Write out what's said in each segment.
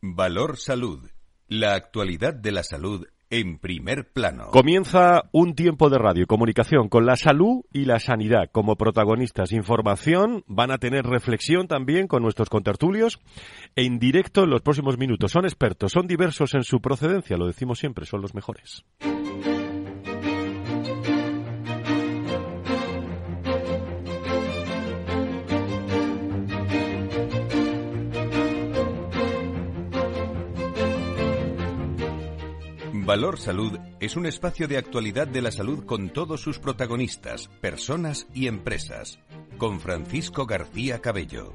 Valor Salud. La actualidad de la salud en primer plano. Comienza un tiempo de radio comunicación con la salud y la sanidad como protagonistas. Información, van a tener reflexión también con nuestros contertulios en directo en los próximos minutos. Son expertos, son diversos en su procedencia, lo decimos siempre, son los mejores. Valor Salud es un espacio de actualidad de la salud con todos sus protagonistas, personas y empresas. Con Francisco García Cabello.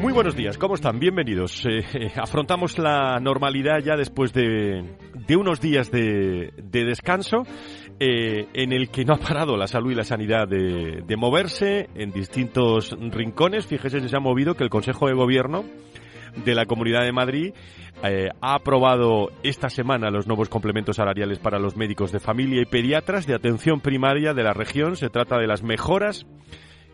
Muy buenos días, ¿cómo están? Bienvenidos. Eh, eh, afrontamos la normalidad ya después de, de unos días de, de descanso eh, en el que no ha parado la salud y la sanidad de, moverse en distintos rincones. Fíjese si se ha movido que el Consejo de Gobierno de la Comunidad de Madrid eh, ha aprobado esta semana los nuevos complementos salariales para los médicos de familia y pediatras de atención primaria de la región. Se trata de las mejoras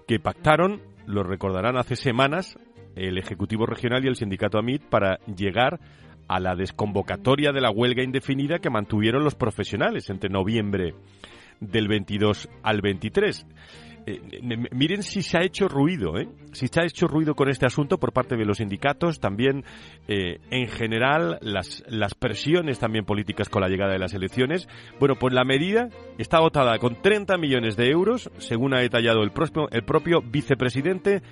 que pactaron, lo recordarán hace semanas, el Ejecutivo Regional y el Sindicato AMIT para llegar a la desconvocatoria de la huelga indefinida que mantuvieron los profesionales entre noviembre del 22 al 23. Eh, miren si se ha hecho ruido, ¿eh? si se ha hecho ruido con este asunto por parte de los sindicatos, también eh, en general las, las presiones también políticas con la llegada de las elecciones. Bueno, pues la medida está dotada con 30 millones de euros, según ha detallado el, propio, el propio vicepresidente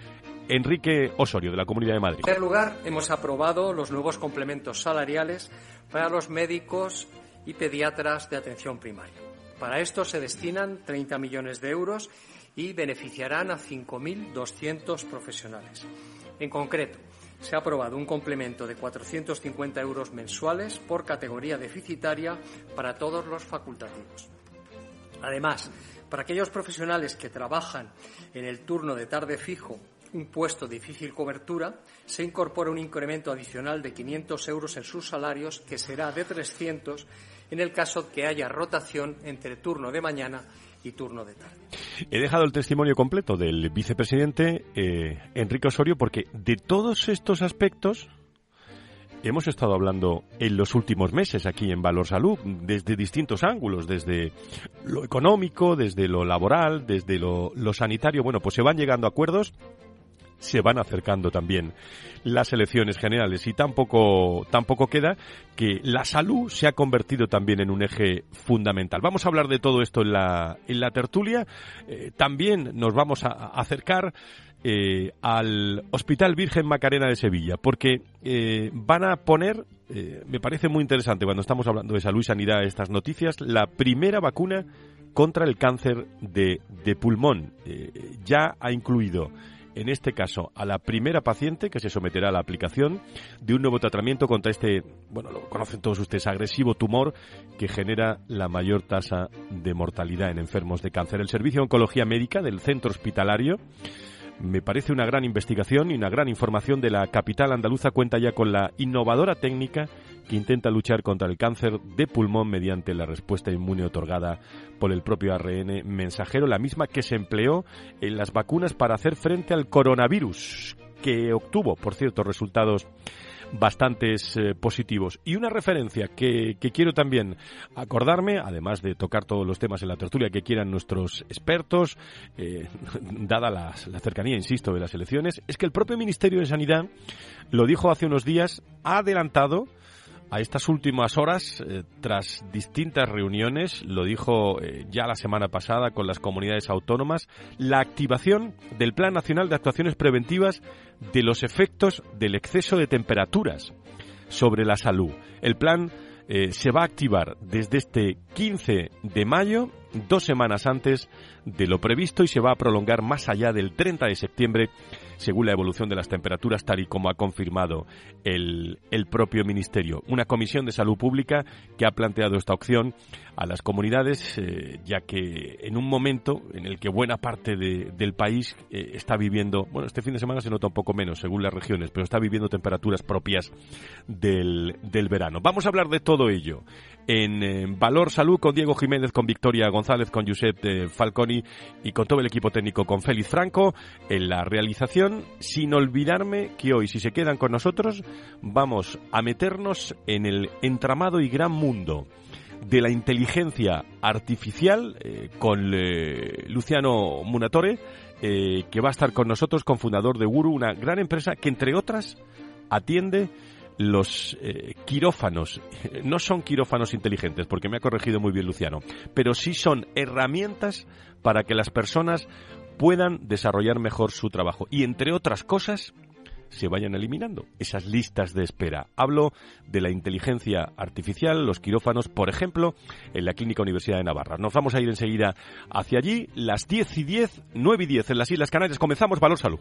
Enrique Osorio, de la Comunidad de Madrid. En primer lugar, hemos aprobado los nuevos complementos salariales para los médicos y pediatras de atención primaria. Para esto se destinan 30 millones de euros y beneficiarán a 5.200 profesionales. En concreto, se ha aprobado un complemento de 450 euros mensuales por categoría deficitaria para todos los facultativos. Además, para aquellos profesionales que trabajan en el turno de tarde fijo un puesto de difícil cobertura, se incorpora un incremento adicional de 500 euros en sus salarios, que será de 300 en el caso que haya rotación entre turno de mañana y turno de tarde. He dejado el testimonio completo del vicepresidente eh, Enrique Osorio porque de todos estos aspectos hemos estado hablando en los últimos meses aquí en Valor Salud, desde distintos ángulos, desde lo económico, desde lo laboral, desde lo, lo sanitario. Bueno, pues se van llegando a acuerdos se van acercando también las elecciones generales y tampoco, tampoco queda que la salud se ha convertido también en un eje fundamental. Vamos a hablar de todo esto en la, en la tertulia. Eh, también nos vamos a, acercar eh, al Hospital Virgen Macarena de Sevilla, porque eh, van a poner, me parece muy interesante cuando estamos hablando de salud y sanidad, estas noticias, la primera vacuna contra el cáncer de, de pulmón. ya ha incluido en este caso a la primera paciente que se someterá a la aplicación de un nuevo tratamiento contra este, bueno, lo conocen todos ustedes, agresivo tumor que genera la mayor tasa de mortalidad en enfermos de cáncer. El Servicio de Oncología Médica del Centro Hospitalario me parece una gran investigación y una gran información de la capital andaluza cuenta ya con la innovadora técnica que intenta luchar contra el cáncer de pulmón mediante la respuesta inmune otorgada por el propio ARN mensajero, la misma que se empleó en las vacunas para hacer frente al coronavirus, que obtuvo, por cierto, resultados bastantes eh, positivos. Y una referencia que, quiero también acordarme, además de tocar todos los temas en la tertulia que quieran nuestros expertos, eh, dada la, la cercanía, insisto, de las elecciones, es que el propio Ministerio de Sanidad lo dijo hace unos días, ha adelantado a estas últimas horas, eh, tras distintas reuniones, lo dijo eh, ya la semana pasada con las comunidades autónomas, la activación del Plan Nacional de Actuaciones Preventivas de los efectos del exceso de temperaturas sobre la salud. El plan eh, se va a activar desde este 15 de mayo, dos semanas antes de lo previsto, y se va a prolongar más allá del 30 de septiembre según la evolución de las temperaturas, tal y como ha confirmado el, el propio Ministerio. Una comisión de salud pública que ha planteado esta opción a las comunidades, eh, ya que en un momento en el que buena parte del país eh, está viviendo, bueno, este fin de semana se nota un poco menos según las regiones, pero está viviendo temperaturas propias del, del verano. Vamos a hablar de todo ello en, Valor Salud con Diego Jiménez, con Victoria González, con Josep eh, Falconi y con todo el equipo técnico, con Félix Franco en la realización, sin olvidarme que hoy, si se quedan con nosotros, vamos a meternos en el entramado y gran mundo de la inteligencia artificial eh, con eh, Luciano Munatore, que va a estar con nosotros, con fundador de Guru, una gran empresa que, entre otras, atiende los eh, quirófanos no son quirófanos inteligentes, porque me ha corregido muy bien Luciano, pero sí son herramientas para que las personas puedan desarrollar mejor su trabajo y, entre otras cosas, se vayan eliminando esas listas de espera. Hablo de la inteligencia artificial, los quirófanos, por ejemplo, en la Clínica Universidad de Navarra. Nos vamos a ir enseguida hacia allí, las 10 y 10, 9 y 10 en las Islas Canarias. Comenzamos Valor Salud.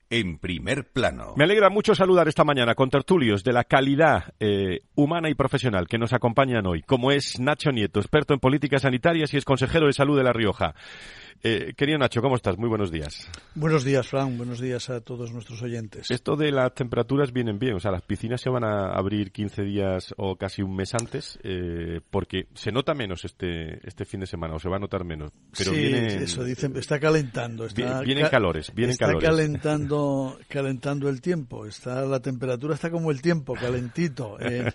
en primer plano. Me alegra mucho saludar esta mañana con tertulios de la calidad eh, humana y profesional que nos acompañan hoy, como es Nacho Nieto, experto en políticas sanitarias y es consejero de salud de La Rioja. Eh, querido Nacho, ¿cómo estás? Muy buenos días. Buenos días, Fran. Buenos días a todos nuestros oyentes. Esto de las temperaturas vienen bien. O sea, las piscinas se van a abrir 15 días o casi un mes antes eh, porque se nota menos este, este fin de semana o se va a notar menos. Pero sí, eso dicen. Está calentando. Está vienen calores. Vienen está calores. calentando, calentando el tiempo. Está la temperatura está como el tiempo, calentito en,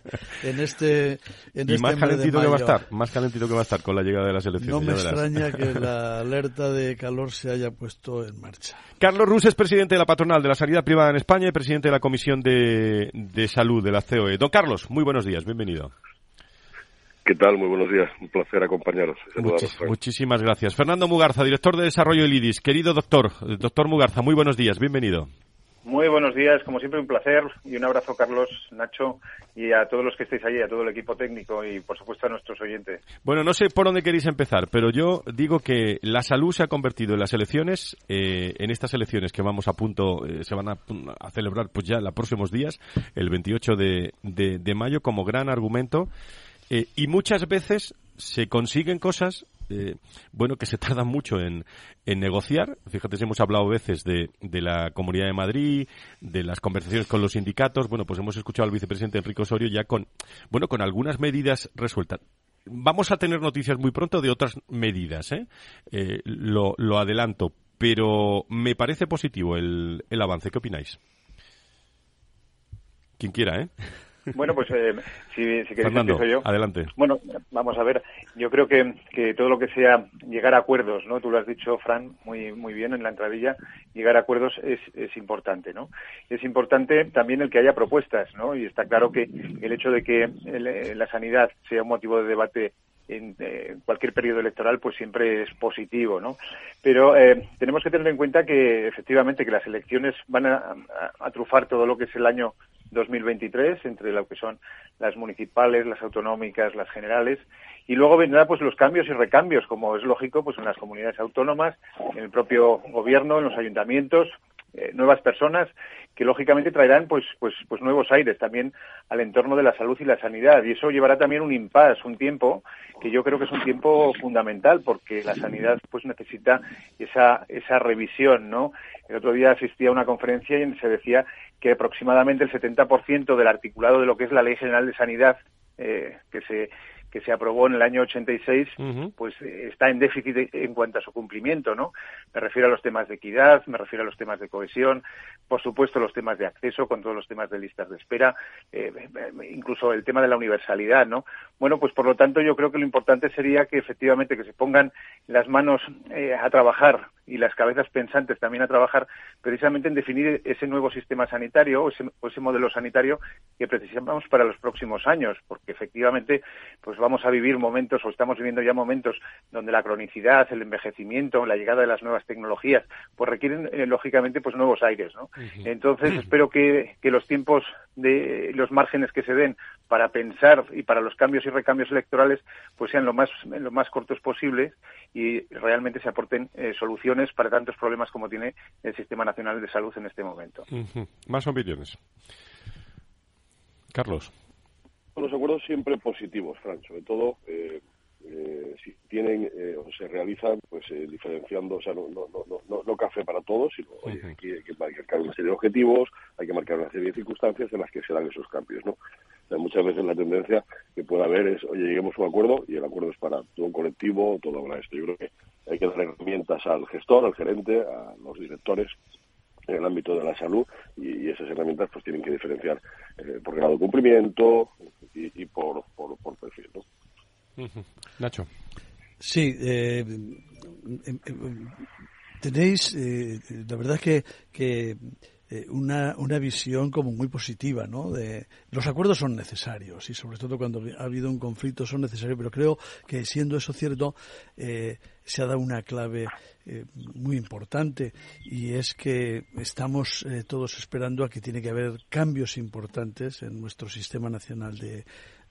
este. En y este más calentito que va a estar. Más calentito que va a estar con la llegada de las elecciones. No me extraña que la alerta de calor se haya puesto en marcha. Carlos Rus es presidente de la patronal de la sanidad privada en España y presidente de la Comisión de, Salud de la COE. Don Carlos, muy buenos días, bienvenido. ¿Qué tal? Muy buenos días. Un placer acompañaros. muchísimas gracias. Fernando Mugarza, director de desarrollo del IDIS. Querido doctor, doctor Mugarza, muy buenos días. Bienvenido. Muy buenos días, como siempre un placer y un abrazo Carlos, Nacho y a todos los que estéis allí, a todo el equipo técnico y por supuesto a nuestros oyentes. Bueno, no sé por dónde queréis empezar, pero yo digo que la salud se ha convertido en las elecciones, eh, en estas elecciones que vamos a punto, eh, se van a, celebrar pues ya los próximos días, el 28 de, de, mayo, como gran argumento eh, y muchas veces se consiguen cosas eh, bueno, que se tarda mucho en, en negociar. Fíjate, hemos hablado veces de, de, la Comunidad de Madrid, de las conversaciones con los sindicatos. Bueno, pues hemos escuchado al vicepresidente Enrique Osorio ya con, bueno, con algunas medidas resueltas. Vamos a tener noticias muy pronto de otras medidas, ¿eh? eh lo, lo adelanto, pero me parece positivo el, el avance. ¿Qué opináis? Quien quiera, ¿eh? Bueno, pues eh, si, si queréis Fernando, yo. adelante. Bueno, vamos a ver. Yo creo que, que todo lo que sea llegar a acuerdos, ¿no? Tú lo has dicho, Fran, muy muy bien en la entradilla. Llegar a acuerdos es, es importante, ¿no? Es importante también el que haya propuestas, ¿no? Y está claro que el hecho de que la sanidad sea un motivo de debate en eh, cualquier periodo electoral pues siempre es positivo no pero eh, tenemos que tener en cuenta que efectivamente que las elecciones van a, a, trufar todo lo que es el año 2023 entre lo que son las municipales, las autonómicas, las generales y luego vendrá pues los cambios y recambios como es lógico pues en las comunidades autónomas, en el propio gobierno, en los ayuntamientos, eh, nuevas personas que lógicamente traerán pues pues pues nuevos aires también al entorno de la salud y la sanidad y eso llevará también un impasse, un tiempo que yo creo que es un tiempo fundamental porque la sanidad pues necesita esa esa revisión, ¿no? El otro día asistí a una conferencia y se decía que aproximadamente el 70% del articulado de lo que es la Ley General de Sanidad eh, que se que se aprobó en el año 86, pues eh, está en déficit en cuanto a su cumplimiento, ¿no? Me refiero a los temas de equidad, me refiero a los temas de cohesión, por supuesto los temas de acceso con todos los temas de listas de espera, eh, incluso el tema de la universalidad, ¿no? Bueno, pues por lo tanto yo creo que lo importante sería que efectivamente que se pongan las manos eh, a trabajar y las cabezas pensantes también a trabajar precisamente en definir ese nuevo sistema sanitario o ese, o ese modelo sanitario que precisamos para los próximos años, porque efectivamente pues vamos a vivir momentos o estamos viviendo ya momentos donde la cronicidad, el envejecimiento, la llegada de las nuevas tecnologías, pues requieren eh, lógicamente pues nuevos aires, ¿no? Entonces espero que, que los tiempos de los márgenes que se den para pensar y para los cambios y recambios electorales pues sean lo más lo más cortos posibles y realmente se aporten eh, soluciones para tantos problemas como tiene el Sistema Nacional de Salud en este momento. Más opiniones. Carlos. Los acuerdos siempre positivos, Fran, sobre todo eh, si tienen o se realizan, pues diferenciando, o sea, no, no, no, no, café para todos, sino oye, aquí hay que marcar una serie de objetivos, hay que marcar una serie de circunstancias en las que se dan esos cambios, ¿no? muchas veces la tendencia que puede haber es, oye, lleguemos a un acuerdo y el acuerdo es para todo un colectivo, todo para esto. Yo creo que hay que dar herramientas al gestor, al gerente, a los directores en el ámbito de la salud y, esas herramientas pues tienen que diferenciar eh, por grado de cumplimiento y, por, por, por, perfil. Nacho. Sí, eh, em, em, tenéis, eh, la verdad es que eh, una, una visión como muy positiva, ¿no? De, los acuerdos son necesarios y sobre todo cuando ha habido un conflicto son necesarios, pero creo que siendo eso cierto eh, se ha dado una clave eh, muy importante y es que estamos todos esperando a que tiene que haber cambios importantes en nuestro sistema nacional de,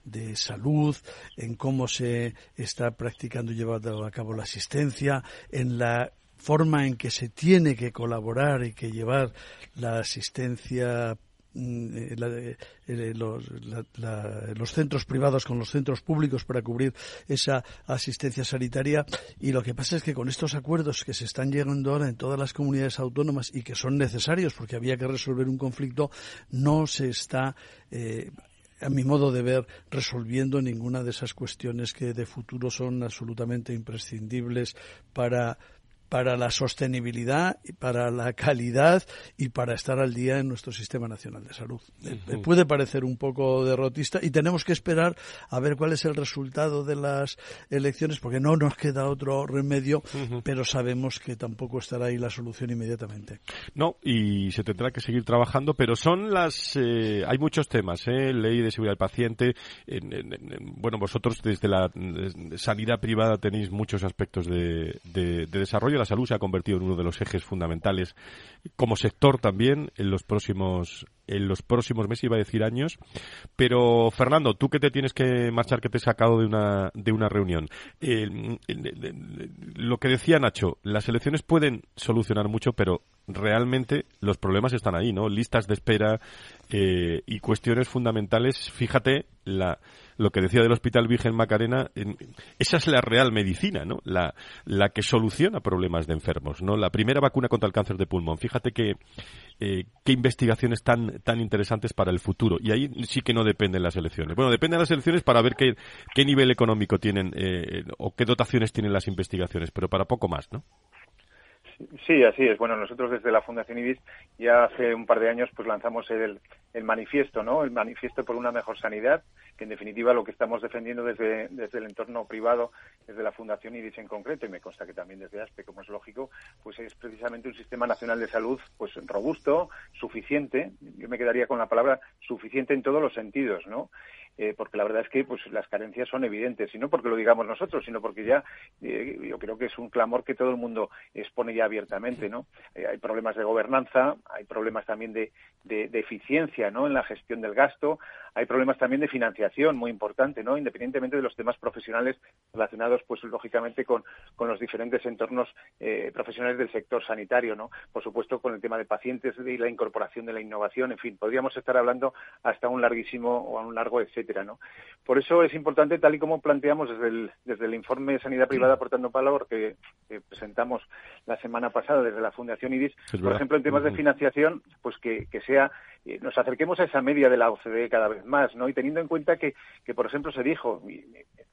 de salud, en cómo se está practicando y llevando a cabo la asistencia, en la forma en que se tiene que colaborar y que llevar la asistencia mm, eh, eh, los, centros privados con los centros públicos para cubrir esa asistencia sanitaria. Y lo que pasa es que con estos acuerdos que se están llegando ahora en todas las comunidades autónomas y que son necesarios porque había que resolver un conflicto no se está eh, a mi modo de ver, resolviendo ninguna de esas cuestiones que de futuro son absolutamente imprescindibles para para la sostenibilidad, para la calidad y para estar al día en nuestro sistema nacional de salud. Eh, puede parecer un poco derrotista y tenemos que esperar a ver cuál es el resultado de las elecciones porque no nos queda otro remedio, pero sabemos que tampoco estará ahí la solución inmediatamente. No, y se tendrá que seguir trabajando, pero son las eh, hay muchos temas, ¿eh? ley de seguridad del paciente. bueno, vosotros desde la sanidad privada tenéis muchos aspectos de desarrollo la salud se ha convertido en uno de los ejes fundamentales como sector también en los próximos en los próximos meses, iba a decir años. Pero, Fernando, tú que te tienes que marchar, que te he sacado de una, de una reunión. lo que decía Nacho, las elecciones pueden solucionar mucho, pero realmente los problemas están ahí, ¿no? Listas de espera eh, y cuestiones fundamentales. Fíjate, la, lo que decía del Hospital Virgen Macarena, esa es la real medicina, ¿no? La, que soluciona problemas de enfermos, ¿no? La primera vacuna contra el cáncer de pulmón. Fíjate que eh, qué investigaciones tan, tan interesantes para el futuro. Y ahí sí que no dependen las elecciones. Bueno, dependen las elecciones para ver qué, qué nivel económico tienen eh, o qué dotaciones tienen las investigaciones, pero para poco más, ¿no? Sí, así es. Bueno, nosotros desde la Fundación IBIS ya hace un par de años pues lanzamos el, el manifiesto, ¿no? El manifiesto por una mejor sanidad, que en definitiva lo que estamos defendiendo desde, desde el entorno privado, desde la Fundación IBIS en concreto, y me consta que también desde ASPE, como es lógico, pues es precisamente un sistema nacional de salud pues robusto, suficiente, yo me quedaría con la palabra suficiente en todos los sentidos, ¿no? Eh, porque la verdad es que pues las carencias son evidentes, y no porque lo digamos nosotros, sino porque ya eh, yo creo que es un clamor que todo el mundo expone ya abiertamente, ¿no? Eh, hay problemas de gobernanza, hay problemas también de, de, eficiencia, ¿no? En la gestión del gasto, hay problemas también de financiación muy importante, ¿no? Independientemente de los temas profesionales relacionados, pues lógicamente con, con los diferentes entornos profesionales del sector sanitario, ¿no? Por supuesto con el tema de pacientes y la incorporación de la innovación, en fin, podríamos estar hablando hasta un larguísimo o un largo etcétera ¿no? Por eso es importante, tal y como planteamos desde el, desde el informe de Sanidad Privada aportando valor que, presentamos la semana pasada desde la Fundación IDIS, por ejemplo, en temas de financiación, pues que, que sea eh, nos acerquemos a esa media de la OCDE cada vez más, ¿no? Y teniendo en cuenta que, que por ejemplo, se dijo, y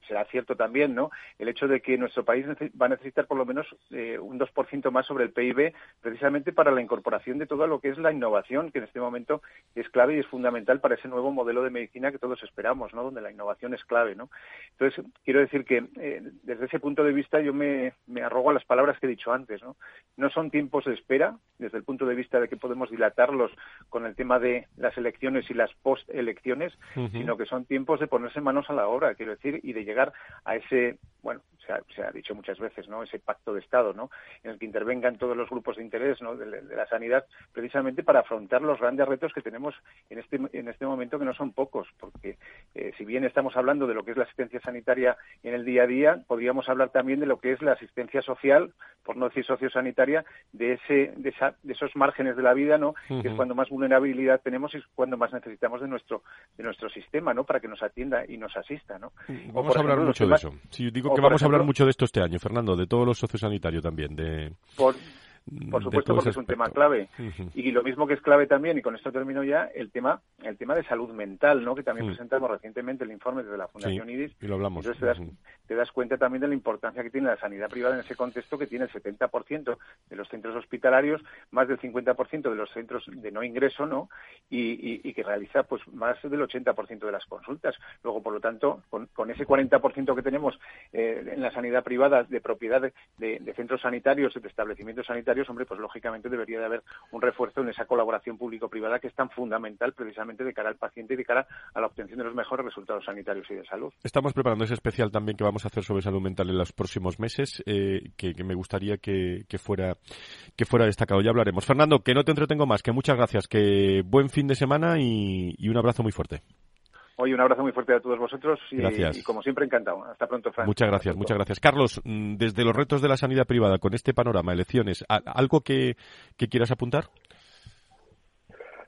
será cierto también, ¿no? El hecho de que nuestro país va a necesitar por lo menos eh, un 2% más sobre el PIB, precisamente para la incorporación de todo lo que es la innovación, que en este momento es clave y es fundamental para ese nuevo modelo de medicina que todos esperamos, ¿no? Donde la innovación es clave, ¿no? Entonces, quiero decir que eh, desde ese punto de vista yo me, me arrogo a las palabras que he dicho antes, ¿no? No son tiempos de espera, desde el punto de vista de que podemos dilatarlos con el tema de las elecciones y las post-elecciones, sino que son tiempos de ponerse manos a la obra, quiero decir, y de llegar a ese, bueno, se ha, dicho muchas veces, ¿no? Ese pacto de Estado, ¿no? En el que intervengan todos los grupos de interés, ¿no? De, la sanidad, precisamente para afrontar los grandes retos que tenemos en este en este momento, que no son pocos, porque eh, si bien estamos hablando de lo que es la asistencia sanitaria en el día a día, podríamos hablar también de lo que es la asistencia social, por no decir sociosanitaria, de ese de, de esos márgenes de la vida, ¿no? Que es cuando más vulnerabilidad tenemos y es cuando más necesitamos de nuestro de nuestro sistema, ¿no? Para que nos atienda y nos asista, ¿no? Vamos a hablar mucho de eso. Si digo porque vamos a hablar mucho de esto este año, Fernando, de todos los sociosanitarios también. De... Por supuesto, porque es un tema clave. Y lo mismo que es clave también, y con esto termino ya, el tema el tema de salud mental, ¿no? que también presentamos recientemente el informe de la Fundación IDIS. Y lo hablamos. Entonces te das, cuenta también de la importancia que tiene la sanidad privada en ese contexto, que tiene el 70% de los centros hospitalarios, más del 50% de los centros de no ingreso, ¿no? Y, que realiza pues más del 80% de las consultas. Luego, por lo tanto, con, ese 40% que tenemos eh, en la sanidad privada de propiedad de, de centros sanitarios, de establecimientos sanitarios, hombre, pues lógicamente debería de haber un refuerzo en esa colaboración público-privada que es tan fundamental precisamente de cara al paciente y de cara a la obtención de los mejores resultados sanitarios y de salud. Estamos preparando ese especial también que vamos a hacer sobre salud mental en los próximos meses, eh, que, me gustaría que, fuera que fuera destacado. Ya hablaremos. Fernando, que no te entretengo más, que muchas gracias, que buen fin de semana y un abrazo muy fuerte. Oye, un abrazo muy fuerte a todos vosotros y, como siempre encantado. Hasta pronto, Fran. Muchas gracias, muchas gracias. Carlos, mm, desde los retos de la sanidad privada, con este panorama, elecciones, ¿algo que, quieras apuntar?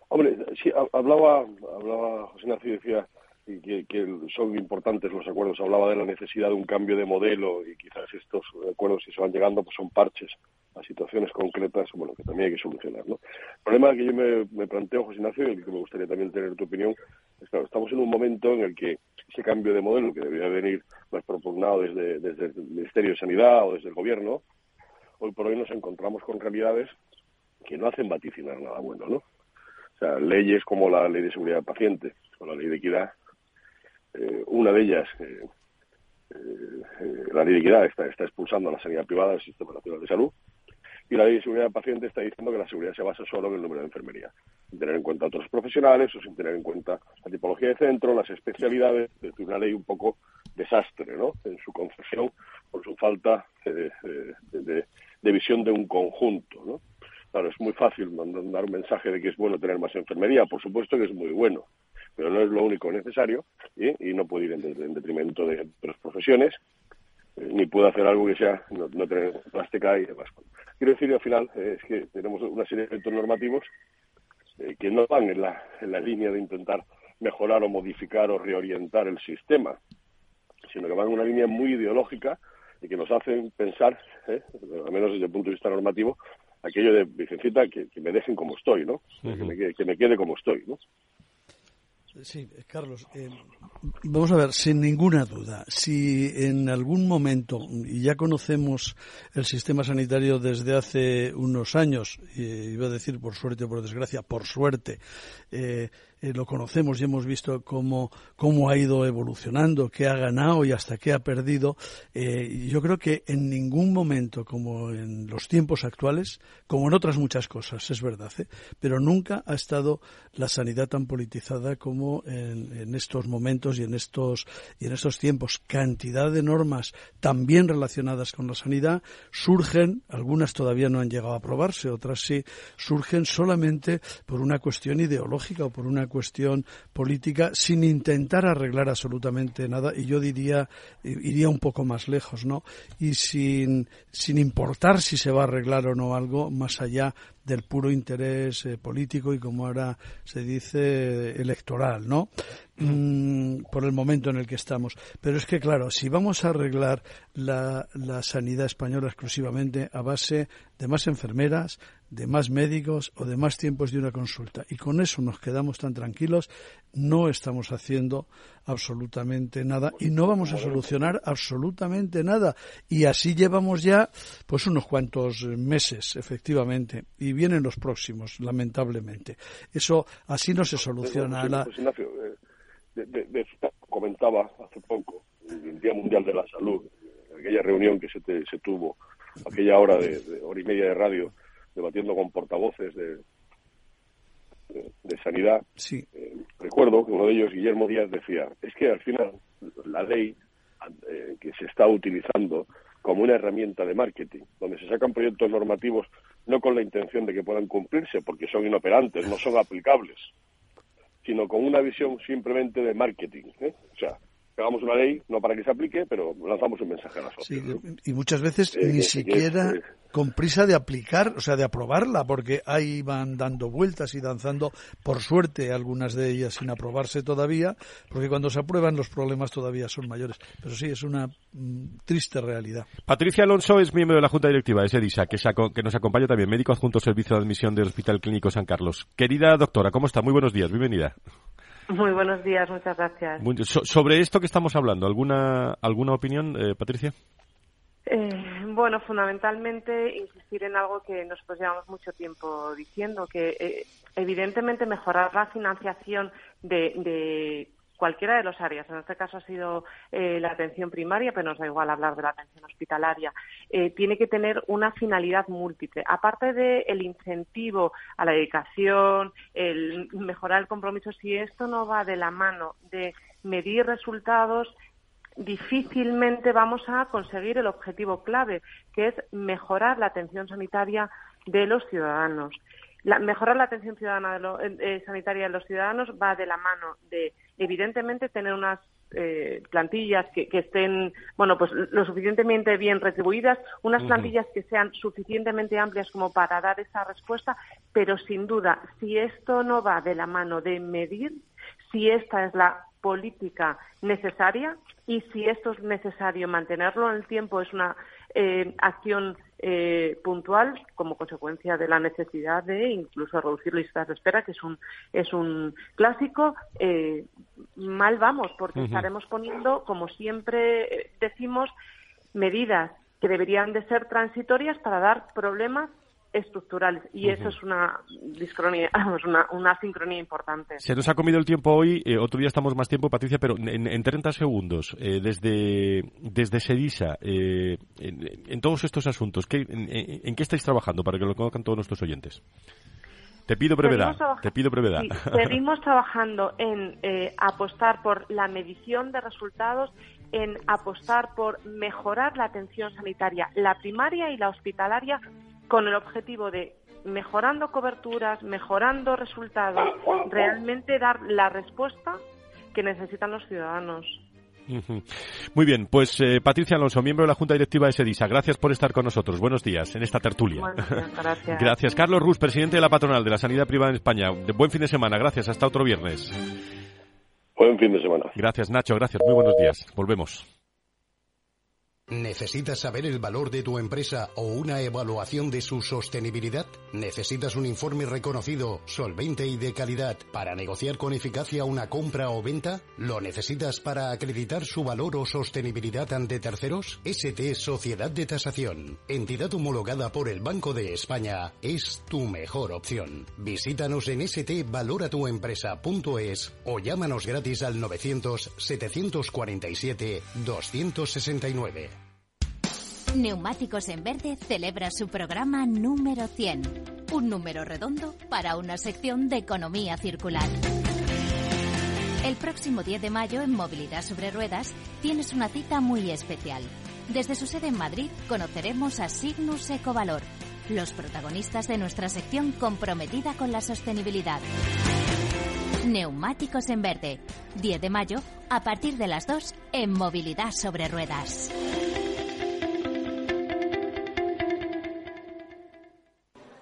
Hombre, sí, hablaba, hablaba José Ignacio decía que, que, son importantes los acuerdos. Hablaba de la necesidad de un cambio de modelo y quizás estos acuerdos, si se van llegando, pues son parches a situaciones concretas, bueno, que también hay que solucionar, ¿no? El problema que yo me, planteo, José Ignacio, y que me gustaría también tener tu opinión, es claro, estamos en un momento en el que ese cambio de modelo, que debería venir más propugnado desde, desde el Ministerio de Sanidad o desde el Gobierno, hoy por hoy nos encontramos con realidades que no hacen vaticinar nada bueno, ¿no? O sea, leyes como la Ley de Seguridad del Paciente o la Ley de Equidad, eh, una de ellas, eh, eh, la Ley de Equidad está, está expulsando a la sanidad privada del Sistema Nacional de Salud, y la ley de seguridad del paciente está diciendo que la seguridad se basa solo en el número de enfermería, sin tener en cuenta otros profesionales o sin tener en cuenta la tipología de centro, las especialidades, es una ley un poco desastre, ¿no? En su concepción, por su falta de, visión de un conjunto, ¿no? Claro, es muy fácil mandar un mensaje de que es bueno tener más enfermería, por supuesto que es muy bueno, pero no es lo único necesario y, no puede ir en, detrimento de otras profesiones, eh, ni puede hacer algo que sea no, no tener plástica y demás. Quiero decir, al final, eh, es que tenemos una serie de efectos normativos eh, que no van en la, en la línea de intentar mejorar o modificar o reorientar el sistema, sino que van en una línea muy ideológica y que nos hacen pensar, eh, al menos desde el punto de vista normativo, aquello de, Vicencita, que, me dejen como estoy, ¿no? que, me, que me quede como estoy, ¿no? Sí, Carlos, eh, vamos a ver, sin ninguna duda, si en algún momento, y ya conocemos el sistema sanitario desde hace unos años, iba a decir por suerte o por desgracia, por suerte, eh, eh, lo conocemos y hemos visto cómo, cómo ha ido evolucionando, qué ha ganado y hasta qué ha perdido. Eh, yo creo que en ningún momento, como en los tiempos actuales, como en otras muchas cosas, es verdad, ¿eh? pero nunca ha estado la sanidad tan politizada como en, estos momentos y en estos, y en estos tiempos. Cantidad de normas también relacionadas con la sanidad surgen, algunas todavía no han llegado a aprobarse, otras sí, surgen solamente por una cuestión ideológica o por una cuestión política sin intentar arreglar absolutamente nada y yo diría iría un poco más lejos, ¿no? Y sin sin importar si se va a arreglar o no algo más allá del puro interés eh, político y como ahora se dice electoral, ¿no? Mm, por el momento en el que estamos. Pero es que, claro, si vamos a arreglar la, la sanidad española exclusivamente a base de más enfermeras, de más médicos o de más tiempos de una consulta. Y con eso nos quedamos tan tranquilos, no estamos haciendo absolutamente nada y no vamos a solucionar absolutamente nada. Y así llevamos ya pues unos cuantos meses, efectivamente, y vienen los próximos, lamentablemente. Eso así no se soluciona. Pues, Ignacio, eh, comentaba hace poco, el Día Mundial de la Salud, aquella reunión que se, se tuvo, aquella hora de hora y media de radio, debatiendo con portavoces de, de, sanidad, sí. Eh, recuerdo que uno de ellos, Guillermo Díaz, decía, es que al final la ley eh, que se está utilizando como una herramienta de marketing, donde se sacan proyectos normativos no con la intención de que puedan cumplirse, porque son inoperantes, no son aplicables, sino con una visión simplemente de marketing. ¿eh? O sea, hagamos una ley, no para que se aplique, pero lanzamos un mensaje a la sociedad. y muchas veces ni siquiera con prisa de aplicar, o sea, de aprobarla, porque ahí van dando vueltas y danzando, por suerte, algunas de ellas sin aprobarse todavía, porque cuando se aprueban los problemas todavía son mayores. Pero sí, es una mm, triste realidad. Patricia Alonso es miembro de la Junta Directiva de SEDISA, que, que nos acompaña también, médico adjunto Servicio de Admisión del Hospital Clínico San Carlos. Querida doctora, ¿cómo está? Muy buenos días, bienvenida. Muy buenos días, muchas gracias. sobre esto que estamos hablando, ¿alguna, alguna opinión, eh, Patricia? Eh, bueno, fundamentalmente insistir en algo que nosotros llevamos mucho tiempo diciendo, que eh, evidentemente mejorar la financiación de, de cualquiera de las áreas. En este caso ha sido eh, la atención primaria, pero nos da igual hablar de la atención hospitalaria. Eh, tiene que tener una finalidad múltiple. Aparte del incentivo a la dedicación, el mejorar el compromiso, si esto no va de la mano de medir resultados, difícilmente vamos a conseguir el objetivo clave, que es mejorar la atención sanitaria de los ciudadanos. mejorar la atención ciudadana eh, sanitaria de los ciudadanos va de la mano de evidentemente tener unas eh, plantillas que, estén, bueno, pues lo suficientemente bien retribuidas, unas plantillas que sean suficientemente amplias como para dar esa respuesta, pero sin duda, si esto no va de la mano de medir, si esta es la política necesaria y si esto es necesario mantenerlo en el tiempo, es una eh, acción eh, puntual como consecuencia de la necesidad de incluso reducir listas de espera, que es un, es un clásico, eh, mal vamos, porque estaremos poniendo, como siempre decimos, medidas que deberían de ser transitorias para dar problemas estructurales y eso es una discronía, una, una sincronía importante. Se nos ha comido el tiempo hoy, eh, otro día estamos más tiempo, Patricia, pero en, en 30 segundos, eh, desde, desde Sedisa, eh, en, todos estos asuntos, ¿qué, en, qué estáis trabajando para que lo conozcan todos nuestros oyentes? Te pido brevedad. Te pido brevedad. seguimos trabajando en apostar por la medición de resultados, en apostar por mejorar la atención sanitaria, la primaria y la hospitalaria con el objetivo de mejorando coberturas, mejorando resultados, realmente dar la respuesta que necesitan los ciudadanos. Muy bien, pues eh, Patricia Alonso, miembro de la Junta Directiva de SEDISA, gracias por estar con nosotros. Buenos días en esta tertulia. gracias. gracias. Carlos Rus, presidente de la patronal de la sanidad privada en España. Buen fin de semana, gracias. Hasta otro viernes. Buen fin de semana. Gracias, Nacho. Gracias. Muy buenos días. Volvemos. ¿Necesitas saber el valor de tu empresa o una evaluación de su sostenibilidad? ¿Necesitas un informe reconocido, solvente y de calidad para negociar con eficacia una compra o venta? ¿Lo necesitas para acreditar su valor o sostenibilidad ante terceros? ST Sociedad de Tasación, entidad homologada por el Banco de España, es tu mejor opción. Visítanos en stvaloratuempresa.es o llámanos gratis al 900 747 269. Neumáticos en Verde celebra su programa número 100, un número redondo para una sección de economía circular. El próximo 10 de mayo en Movilidad sobre Ruedas tienes una cita muy especial. Desde su sede en Madrid conoceremos a Signus Ecovalor, los protagonistas de nuestra sección comprometida con la sostenibilidad. Neumáticos en Verde, 10 de mayo a partir de las 2 en Movilidad sobre Ruedas.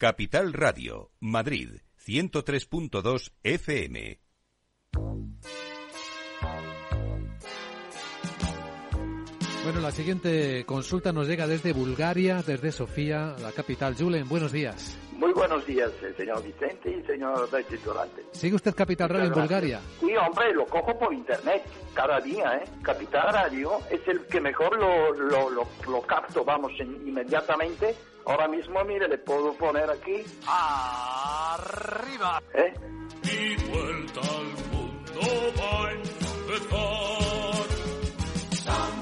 Capital Radio, Madrid, 103.2 FM. Bueno, la siguiente consulta nos llega desde Bulgaria, desde Sofía, la capital. Julen, buenos días. Muy buenos días, eh, señor Vicente y señor titulante. ¿Sigue usted Capital Radio en Bulgaria? Sí, hombre, lo cojo por internet cada día, ¿eh? Capital Radio es el que mejor lo, lo, lo, capto, vamos, inmediatamente. Ahora mismo, mire, le puedo poner aquí. ¡Arriba! ¿Eh? Mi vuelta al mundo va a empezar. Son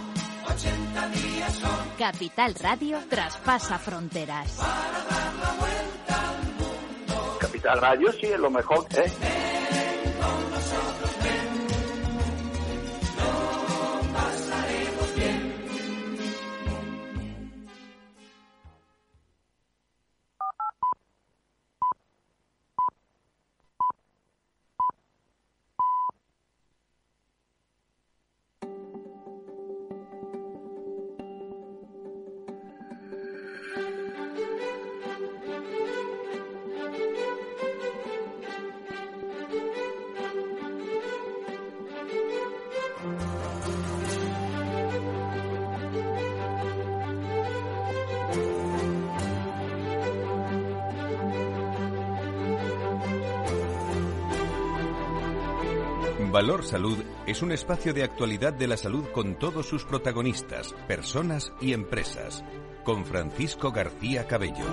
80 días son. Capital Radio traspasa fronteras. Para dar la vuelta al mundo. Capital Radio sí es lo mejor, ¿eh? Salud es un espacio de actualidad de la salud con todos sus protagonistas, personas y empresas. Con Francisco García Cabello.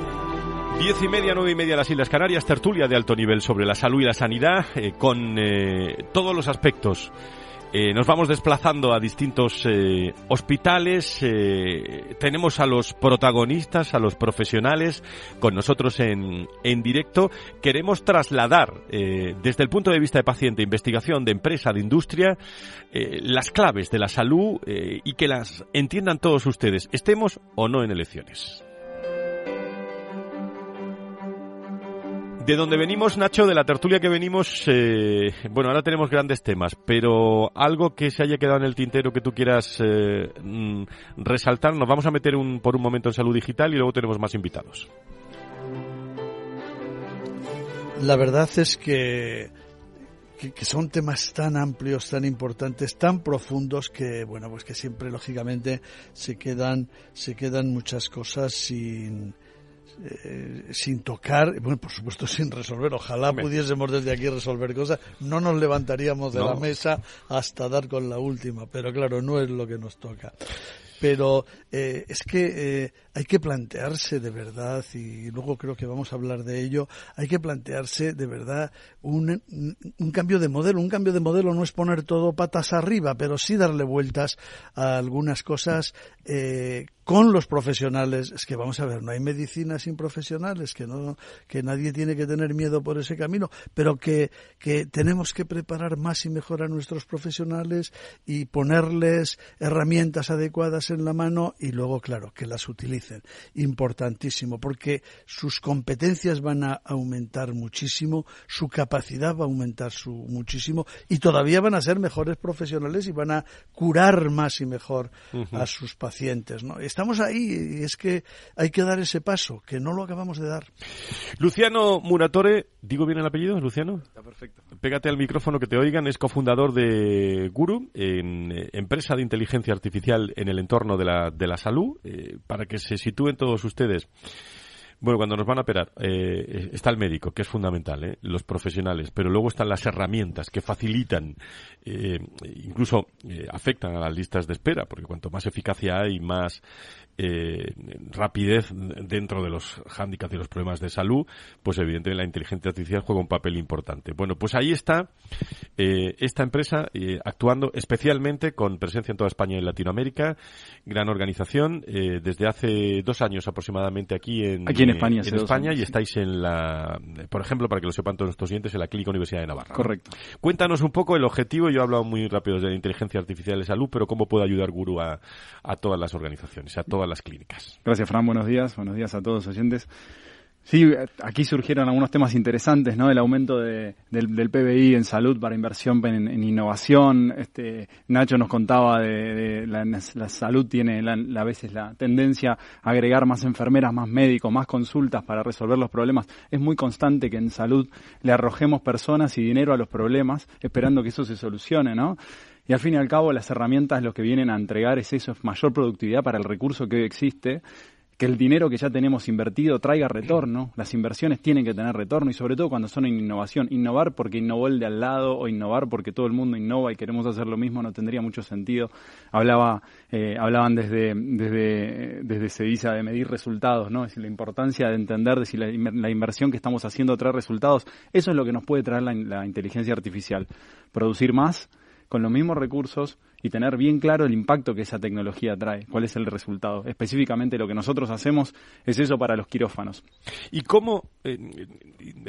Diez y media, nueve y media las Islas Canarias, tertulia de alto nivel sobre la salud y la sanidad, eh, con eh, todos los aspectos eh, nos vamos desplazando a distintos eh, hospitales, eh, tenemos a los protagonistas, a los profesionales con nosotros en, en directo. Queremos trasladar desde el punto de vista de paciente, investigación, de empresa, de industria, las claves de la salud y que las entiendan todos ustedes, estemos o no en elecciones. De donde venimos, Nacho, de la tertulia que venimos, eh, bueno, ahora tenemos grandes temas, pero algo que se haya quedado en el tintero que tú quieras eh, mm, resaltar, nos vamos a meter un, por un momento en salud digital y luego tenemos más invitados. La verdad es que, que, que son temas tan amplios, tan importantes, tan profundos que, bueno, pues que siempre lógicamente se quedan, se quedan muchas cosas sin, eh, sin tocar, bueno, por supuesto sin resolver. Ojalá pudiésemos desde aquí resolver cosas. No nos levantaríamos de la mesa hasta dar con la última, pero claro, no es lo que nos toca. Pero eh, es que eh, hay que plantearse de verdad, y luego creo que vamos a hablar de ello, hay que plantearse de verdad un, un cambio de modelo. Un cambio de modelo no es poner todo patas arriba, pero sí darle vueltas a algunas cosas eh, con los profesionales. Es que vamos a ver, no hay medicina sin profesionales, que no, que nadie tiene que tener miedo por ese camino, pero que, que tenemos que preparar más y mejor a nuestros profesionales y ponerles herramientas adecuadas en la mano y luego, claro, que las utilicen. Importantísimo, porque sus competencias van a aumentar muchísimo, su capacidad va a aumentar su, muchísimo y todavía van a ser mejores profesionales y van a curar más y mejor a sus pacientes, ¿no? Estamos ahí y es que hay que dar ese paso, que no lo acabamos de dar. Luciano Muratore, ¿digo bien el apellido, Luciano? Está perfecto. Pégate al micrófono que te oigan, es cofundador de Guru, en, eh, empresa de inteligencia artificial en el entorno de la, de la salud, eh, para que se sitúen todos ustedes. Bueno, cuando nos van a operar, eh, está el médico, que es fundamental, ¿eh? los profesionales, pero luego están las herramientas que facilitan, eh, incluso eh, afectan a las listas de espera, porque cuanto más eficacia hay, más eh, rapidez dentro de los hándicaps y los problemas de salud, pues evidentemente la inteligencia artificial juega un papel importante. Bueno, pues ahí está eh, esta empresa eh, actuando especialmente con presencia en toda España y Latinoamérica, gran organización, eh, desde hace dos años aproximadamente aquí en, aquí en España, en España y estáis en la, por ejemplo, para que lo sepan todos nuestros oyentes, en la Clínica Universidad de Navarra. Correcto. Cuéntanos un poco el objetivo, yo he hablado muy rápido de la inteligencia artificial de salud, pero cómo puede ayudar Guru a, a todas las organizaciones, a todas las clínicas. Gracias, Fran. Buenos días. Buenos días a todos los oyentes. Sí, aquí surgieron algunos temas interesantes, ¿no? El aumento de, del, PBI en salud para inversión en, innovación. Este, Nacho nos contaba de, de la, la, salud tiene la, a veces la tendencia a agregar más enfermeras, más médicos, más consultas para resolver los problemas. Es muy constante que en salud le arrojemos personas y dinero a los problemas, esperando que eso se solucione, ¿no? Y al fin y al cabo las herramientas lo que vienen a entregar es eso, es mayor productividad para el recurso que hoy existe, que el dinero que ya tenemos invertido traiga retorno, las inversiones tienen que tener retorno y sobre todo cuando son en innovación. Innovar porque innovó el de al lado o innovar porque todo el mundo innova y queremos hacer lo mismo no tendría mucho sentido. Hablaba, eh, hablaban desde, desde, desde Cediza de medir resultados, ¿no? Es decir, la importancia de entender de si la, la, inversión que estamos haciendo trae resultados. Eso es lo que nos puede traer la inteligencia artificial. Producir más, con los mismos recursos, y tener bien claro el impacto que esa tecnología trae, cuál es el resultado. Específicamente lo que nosotros hacemos es eso para los quirófanos. ¿Y cómo? Eh,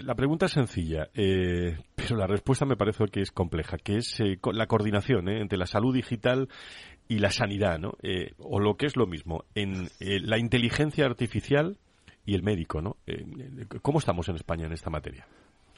la pregunta es sencilla, eh, pero la respuesta me parece que es compleja, que es eh, la coordinación entre la salud digital y la sanidad, ¿no? o lo que es lo mismo, en la inteligencia artificial y el médico, ¿no? ¿Cómo estamos en España en esta materia?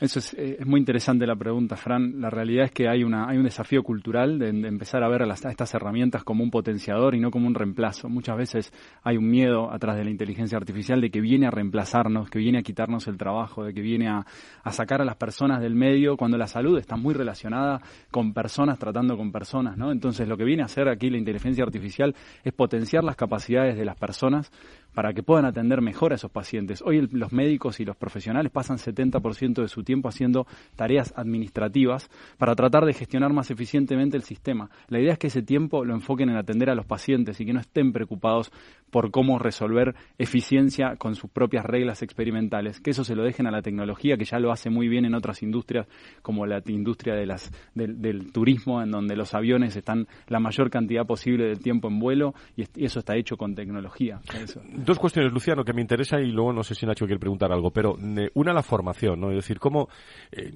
Eso eh, es, muy interesante la pregunta, Fran. La realidad es que hay, una, hay un desafío cultural de, empezar a ver a, estas herramientas como un potenciador y no como un reemplazo. Muchas veces hay un miedo atrás de la inteligencia artificial de que viene a reemplazarnos, que viene a quitarnos el trabajo, de que viene a, a sacar a las personas del medio, cuando la salud está muy relacionada con personas tratando con personas. ¿no? Entonces, lo que viene a hacer aquí la inteligencia artificial es potenciar las capacidades de las personas para que puedan atender mejor a esos pacientes. Hoy los médicos y los profesionales pasan 70% de su tiempo haciendo tareas administrativas para tratar de gestionar más eficientemente el sistema. La idea es que ese tiempo lo enfoquen en atender a los pacientes y que no estén preocupados por cómo resolver eficiencia con sus propias reglas experimentales, que eso se lo dejen a la tecnología, que ya lo hace muy bien en otras industrias, como la industria de las, del, turismo, en donde los aviones están la mayor cantidad posible del tiempo en vuelo y, eso está hecho con tecnología. Dos cuestiones, Luciano, que me interesa y luego no sé si Nacho quiere preguntar algo, pero eh, una la formación, ¿no? Es decir, ¿cómo, eh,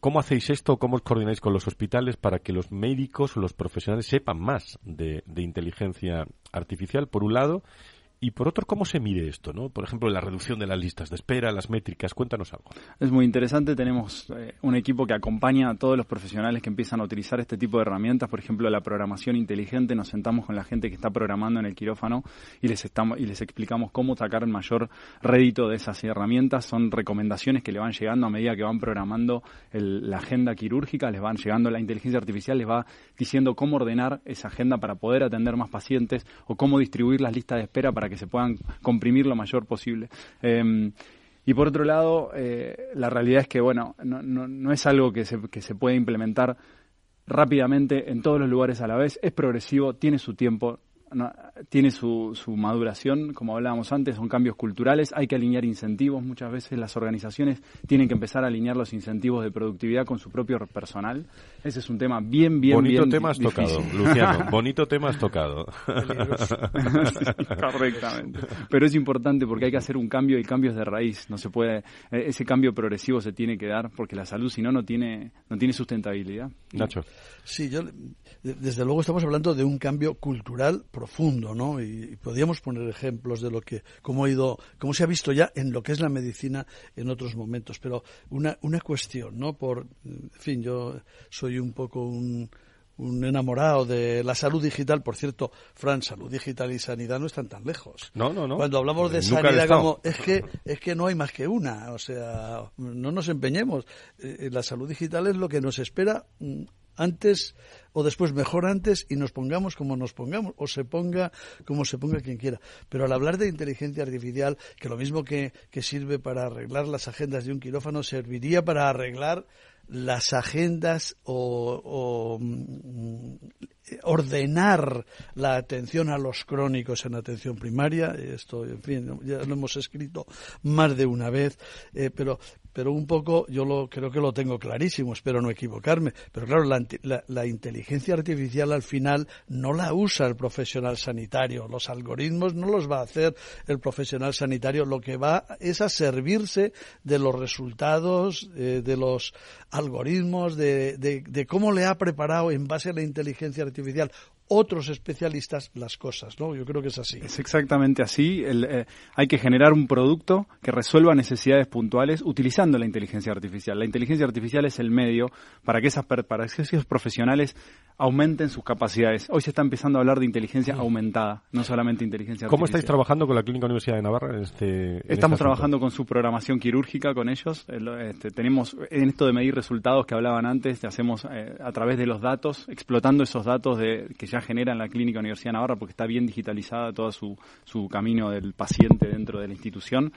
¿cómo hacéis esto? ¿Cómo os coordináis con los hospitales para que los médicos o los profesionales sepan más de inteligencia artificial, por un lado, y por otro, ¿cómo se mide esto? ¿no? Por ejemplo, la reducción de las listas de espera, las métricas. Cuéntanos algo. Es muy interesante. Tenemos eh, un equipo que acompaña a todos los profesionales que empiezan a utilizar este tipo de herramientas. Por ejemplo, la programación inteligente. Nos sentamos con la gente que está programando en el quirófano y les, estamos, y les explicamos cómo sacar el mayor rédito de esas herramientas. Son recomendaciones que le van llegando a medida que van programando la agenda quirúrgica. Les van llegando la inteligencia artificial, les va diciendo cómo ordenar esa agenda para poder atender más pacientes o cómo distribuir las listas de espera para que se puedan comprimir lo mayor posible. Em, y por otro lado, eh, la realidad es que, bueno, no, no, no es algo que se, que se puede implementar rápidamente en todos los lugares a la vez, es progresivo, tiene su tiempo, tiene su, su, maduración, como hablábamos antes, son cambios culturales, hay que alinear incentivos, muchas veces las organizaciones tienen que empezar a alinear los incentivos de productividad con su propio personal. Ese es un tema bien, bien, Bonito bien tema has tocado, Luciano, bonito tema has tocado. correctamente. Pero es importante porque hay que hacer un cambio y cambios de raíz, no se puede, e, ese cambio progresivo se tiene que dar porque la salud si no, no tiene, no tiene sustentabilidad. Nacho. Sí, yo, desde luego estamos hablando de un cambio cultural profundo, ¿no? Y, podríamos poner ejemplos de lo que, cómo ha ido, cómo se ha visto ya en lo que es la medicina en otros momentos. Pero una, una cuestión, ¿no? Por, en fin, yo soy un poco un, un enamorado de la salud digital. Por cierto, Fran, salud digital y sanidad no están tan lejos. No, no, no. Cuando hablamos de sanidad, como es que es que no hay más que una. O sea, no nos empeñemos. Eh, la salud digital es lo que nos espera mm, antes o después mejor antes y nos pongamos como nos pongamos o se ponga como se ponga quien quiera. Pero al hablar de inteligencia artificial, que lo mismo que, que sirve para arreglar las agendas de un quirófano, serviría para arreglar las agendas o, mm, ordenar la atención a los crónicos en atención primaria. Esto, en fin, ya lo hemos escrito más de una vez, eh, pero pero un poco yo lo creo que lo tengo clarísimo, espero no equivocarme, pero claro, la, la, inteligencia artificial al final no la usa el profesional sanitario, los algoritmos no los va a hacer el profesional sanitario, lo que va es a servirse de los resultados, eh, de los algoritmos, de, de, de cómo le ha preparado en base a la inteligencia artificial otros especialistas las cosas, ¿no? Yo creo que es así. Es exactamente así. Eh, hay que generar un producto que resuelva necesidades puntuales utilizando la inteligencia artificial. La inteligencia artificial es el medio para que esas para que esos profesionales aumenten sus capacidades. Hoy se está empezando a hablar de inteligencia aumentada, no solamente inteligencia artificial. ¿Cómo estáis trabajando con la Clínica Universidad de Navarra? Este, Estamos este trabajando con su programación quirúrgica con ellos. Este, tenemos en esto de medir resultados que hablaban antes, hacemos eh, a través de los datos, explotando esos datos de, que ya generan la Clínica Universidad de Navarra porque está bien digitalizada todo su, su camino del paciente dentro de la institución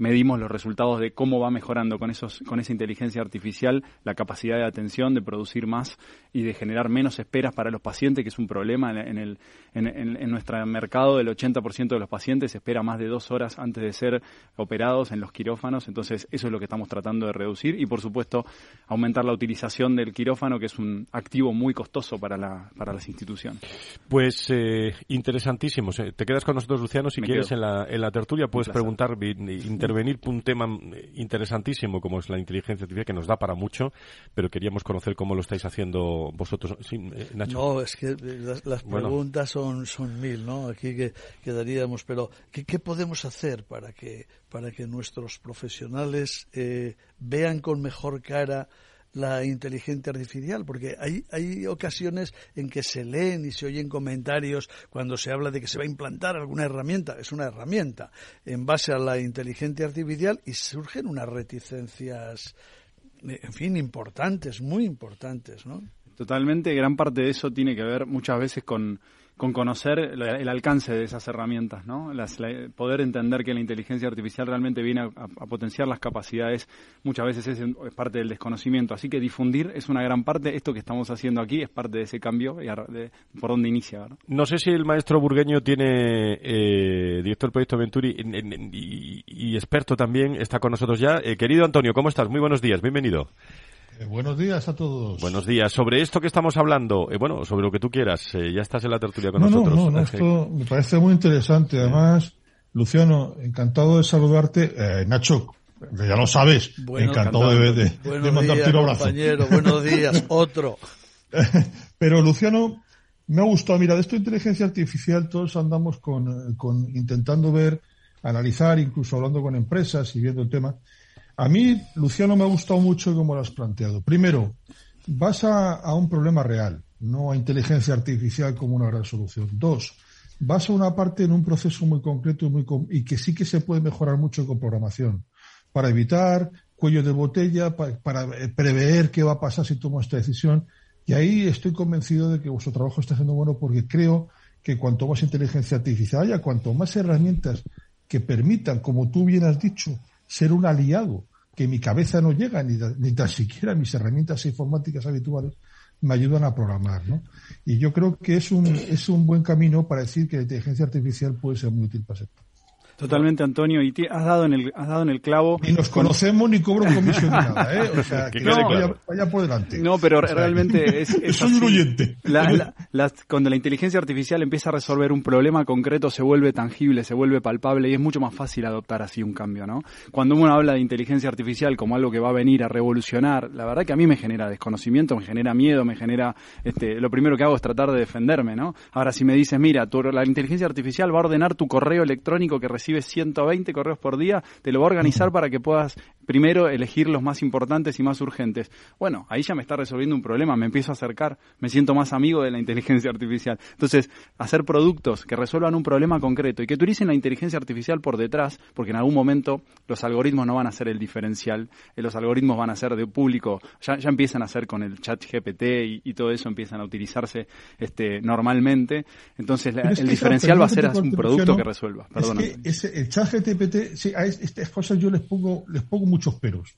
medimos los resultados de cómo va mejorando con esos con esa inteligencia artificial la capacidad de atención, de producir más y de generar menos esperas para los pacientes, que es un problema en, el en, en, nuestro mercado. Del 80% de los pacientes espera más de dos horas antes de ser operados en los quirófanos, entonces eso es lo que estamos tratando de reducir. Y por supuesto aumentar la utilización del quirófano, que es un activo muy costoso para, la, para las instituciones. Pues eh, interesantísimo. Te quedas con nosotros, Luciano, si quieres en la, en la tertulia. Puedes preguntar, intervenir por un tema interesantísimo como es la inteligencia artificial, que nos da para mucho, pero queríamos conocer cómo lo estáis haciendo vosotros. Eh, Nacho. No, es que las, preguntas son, son mil, ¿no? Aquí que quedaríamos, pero ¿qué, ¿qué, podemos hacer para que, para que nuestros profesionales eh, vean con mejor cara la inteligencia artificial, porque hay, hay ocasiones en que se leen y se oyen comentarios cuando se habla de que se va a implantar alguna herramienta, es una herramienta, en base a la inteligencia artificial y surgen unas reticencias, en fin, importantes, muy importantes, ¿no? Totalmente, gran parte de eso tiene que ver muchas veces con con conocer el alcance de esas herramientas, ¿no? poder entender que la inteligencia artificial realmente viene a, potenciar las capacidades, muchas veces es, parte del desconocimiento. Así que difundir es una gran parte. Esto que estamos haciendo aquí es parte de ese cambio y de, por donde inicia. ¿no? sé si el maestro burgueño tiene, eh, director del proyecto Venturi y, experto también, está con nosotros ya. Eh, querido Antonio, ¿cómo estás? Muy buenos días, bienvenido. Eh, buenos días a todos. Buenos días. Sobre esto que estamos hablando, eh, bueno, sobre lo que tú quieras, eh, ya estás en la tertulia con nosotros. No, no, esto me parece muy interesante. Además, Luciano, encantado de saludarte. Nacho, ya lo sabes, encantado, de, de, de, mandarte un abrazo. Compañero, buenos días, otro. Pero Luciano, me ha gustado, mira, de esto de inteligencia artificial todos andamos con, con intentando ver, analizar, incluso hablando con empresas y viendo el tema. A mí, Luciano, me ha gustado mucho cómo lo has planteado. Primero, vas a, un problema real, no a inteligencia artificial como una gran solución. Dos, vas a una parte en un proceso muy concreto y, muy y que sí que se puede mejorar mucho con programación para evitar cuello de botella, para, eh, prever qué va a pasar si tomo esta decisión. Y ahí estoy convencido de que vuestro trabajo está siendo bueno porque creo que cuanto más inteligencia artificial haya, cuanto más herramientas que permitan, como tú bien has dicho, ser un aliado que mi cabeza no llega, ni, ni tan siquiera mis herramientas informáticas habituales me ayudan a programar, ¿no? Y yo creo que es un, es un buen camino para decir que la inteligencia artificial puede ser muy útil para el sector. Totalmente, Antonio, y has dado en el has dado en el clavo. Ni nos conocemos ni cobro comisión nada, ¿eh? O sea, que, vaya, por delante. No, pero realmente es, es Soy un oyente. cuando la inteligencia artificial empieza a resolver un problema concreto, se vuelve tangible, se vuelve palpable y es mucho más fácil adoptar así un cambio, ¿no? Cuando uno habla de inteligencia artificial como algo que va a venir a revolucionar, la verdad que a mí me genera desconocimiento, me genera miedo, me genera, este, lo primero que hago es tratar de defenderme, ¿no? Ahora, si me dices, mira, tu, la inteligencia artificial va a ordenar tu correo electrónico que recibe recibes 120 correos por día, te lo va a organizar para que puedas primero elegir los más importantes y más urgentes. Bueno, ahí ya me está resolviendo un problema, me empiezo a acercar, me siento más amigo de la inteligencia artificial. Entonces, hacer productos que resuelvan un problema concreto y que utilicen la inteligencia artificial por detrás, porque en algún momento los algoritmos no van a ser el diferencial, eh, los algoritmos van a ser de público, ya, ya empiezan a ser con el chat GPT y, todo eso empiezan a utilizarse este, normalmente. Entonces, el diferencial va a ser un producto que resuelva. Es el chat GPT, sí, a estas cosas yo les pongo, les pongo muchos peros.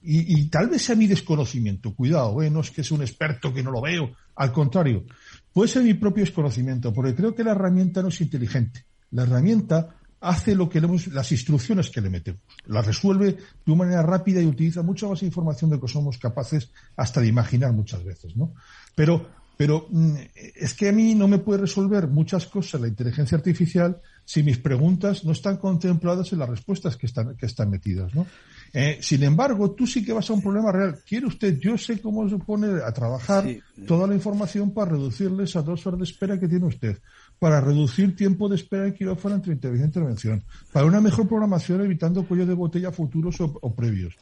Y, tal vez sea mi desconocimiento, cuidado, ¿eh? no es que sea un experto que no lo veo, al contrario, puede ser mi propio desconocimiento, porque creo que la herramienta no es inteligente. La herramienta hace lo que le, las instrucciones que le metemos, la resuelve de una manera rápida y utiliza mucha más información de lo que somos capaces hasta de imaginar muchas veces, ¿no? Pero, pero mm, es que a mí no me puede resolver muchas cosas la inteligencia artificial si mis preguntas no están contempladas en las respuestas que están, que están metidas, ¿no? Eh, sin embargo, tú sí que vas a un problema real. ¿Quiere usted? Yo sé cómo se pone a trabajar toda la información para reducirle esas dos horas de espera que tiene usted, para reducir tiempo de espera en quirófano entre intervención e intervención, para una mejor programación evitando cuello de botella futuros o, previos.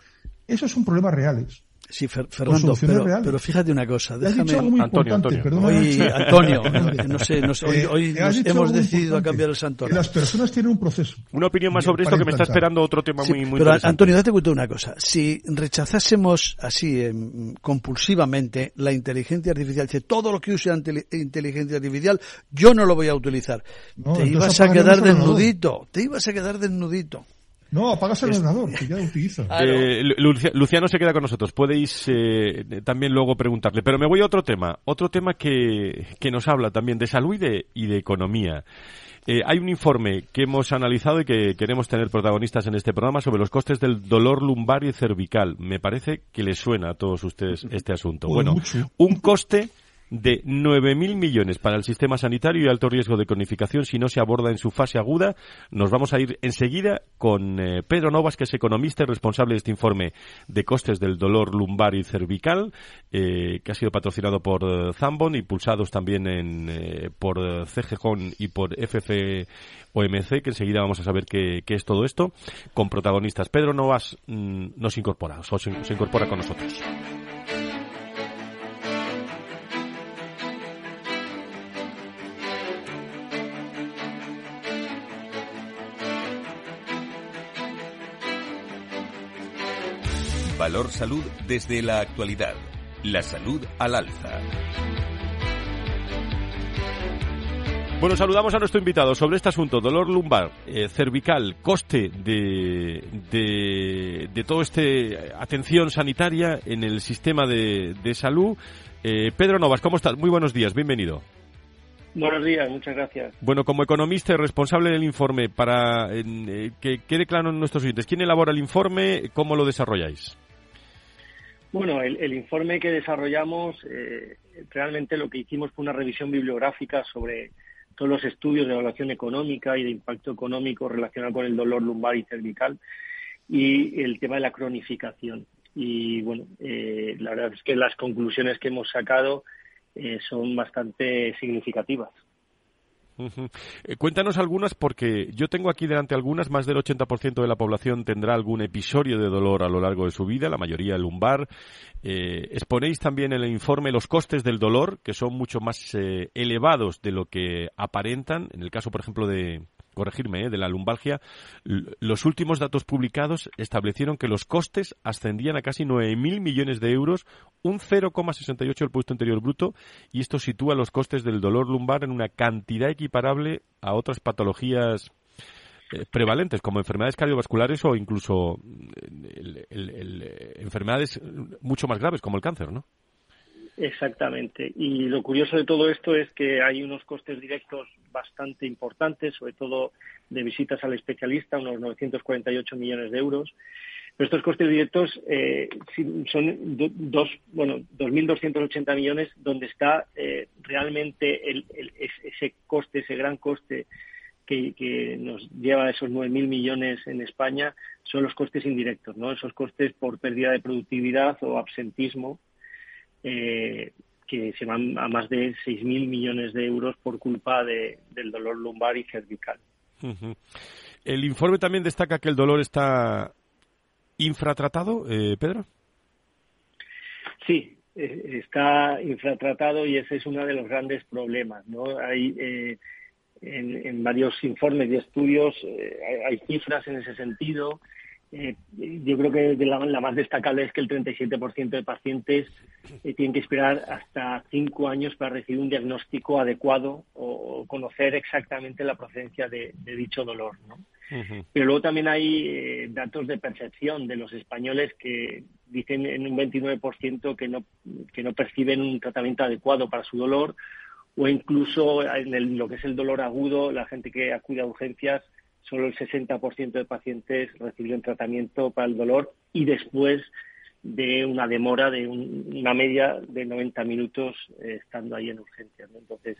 Esos son problemas reales. Sí, Fernando, pero, fíjate una cosa. Déjame... Antonio, Antonio. Hoy, Antonio, no sé, no sé hoy, eh, hemos decidido a cambiar el santo. Las personas tienen un proceso. Una opinión más sobre esto que me está esperando otro tema muy, muy Pero Antonio, date cuenta de una cosa. Si rechazásemos así em, compulsivamente la inteligencia artificial, dice todo lo que use inteligencia artificial, yo no lo voy a utilizar. te ibas a quedar desnudito, te ibas a quedar desnudito. No, apagas el ordenador, que ya lo utiliza. Eh, Luciano se queda con nosotros. Podéis eh, también luego preguntarle. Pero me voy a otro tema. Otro tema que, que nos habla también de salud y de, y de economía. Eh, hay un informe que hemos analizado y que queremos tener protagonistas en este programa sobre los costes del dolor lumbar y cervical. Me parece que les suena a todos ustedes este asunto. Bueno, un coste de 9.000 millones para el sistema sanitario y alto riesgo de cronificación si no se aborda en su fase aguda. Nos vamos a ir enseguida con eh, Pedro Novas, que es economista y responsable de este informe de costes del dolor lumbar y cervical, eh, que ha sido patrocinado por eh, Zambon y pulsados también en, por CGJON y por FFOMC, que enseguida vamos a saber qué, es todo esto, con protagonistas. Pedro Novas mm, nos incorpora, se incorpora con nosotros. Valor Salud desde la actualidad. La salud al alza. Bueno, saludamos a nuestro invitado sobre este asunto, dolor lumbar, eh, cervical, coste de, de, de todo este atención sanitaria en el sistema de, de salud. Eh, Pedro Novas, ¿cómo estás? Muy buenos días, bienvenido. Buenos días, muchas gracias. Bueno, como economista y responsable del informe, para eh, que quede claro en nuestros oyentes, ¿quién elabora el informe? ¿Cómo lo desarrolláis? Bueno, el, informe que desarrollamos, eh, realmente lo que hicimos fue una revisión bibliográfica sobre todos los estudios de evaluación económica y de impacto económico relacionado con el dolor lumbar y cervical y el tema de la cronificación. Y bueno, eh, la verdad es que las conclusiones que hemos sacado eh, son bastante significativas. Eh, cuéntanos algunas porque yo tengo aquí delante algunas, más del 80% de la población tendrá algún episodio de dolor a lo largo de su vida, la mayoría lumbar. Eh, exponéis también en el informe los costes del dolor, que son mucho más eh, elevados de lo que aparentan. En el caso, por ejemplo, de, corregirme, ¿eh? de la lumbalgia, los últimos datos publicados establecieron que los costes ascendían a casi 9.000 millones de euros, un 0,68 del puesto interior bruto, y esto sitúa los costes del dolor lumbar en una cantidad equiparable a otras patologías eh, prevalentes como enfermedades cardiovasculares o incluso enfermedades mucho más graves como el cáncer, ¿no? Exactamente. Y lo curioso de todo esto es que hay unos costes directos bastante importantes, sobre todo de visitas al especialista, unos 948 millones de euros. Pero estos costes directos eh, son dos, bueno, 2.280 millones, donde está eh, realmente el, ese coste, ese gran coste que, nos lleva a esos 9.000 millones en España, son los costes indirectos, ¿no? Esos costes por pérdida de productividad o absentismo eh, que se van a más de 6.000 millones de euros por culpa de, del dolor lumbar y cervical. El informe también destaca que el dolor está infratratado, eh, Pedro. Sí, eh, está infratratado y ese es uno de los grandes problemas. ¿no? Hay eh, en, varios informes y estudios hay, cifras en ese sentido. Eh, yo creo que la, más destacable es que el 37% de pacientes eh, tienen que esperar hasta cinco años para recibir un diagnóstico adecuado o, conocer exactamente la procedencia de, dicho dolor. ¿no? Pero luego también hay eh, datos de percepción de los españoles que dicen en un 29% que no, que no perciben un tratamiento adecuado para su dolor o incluso en lo que es el dolor agudo, la gente que acude a urgencias solo el 60% de pacientes recibieron tratamiento para el dolor y después de una demora de una media de 90 minutos eh, estando ahí en urgencias. Entonces,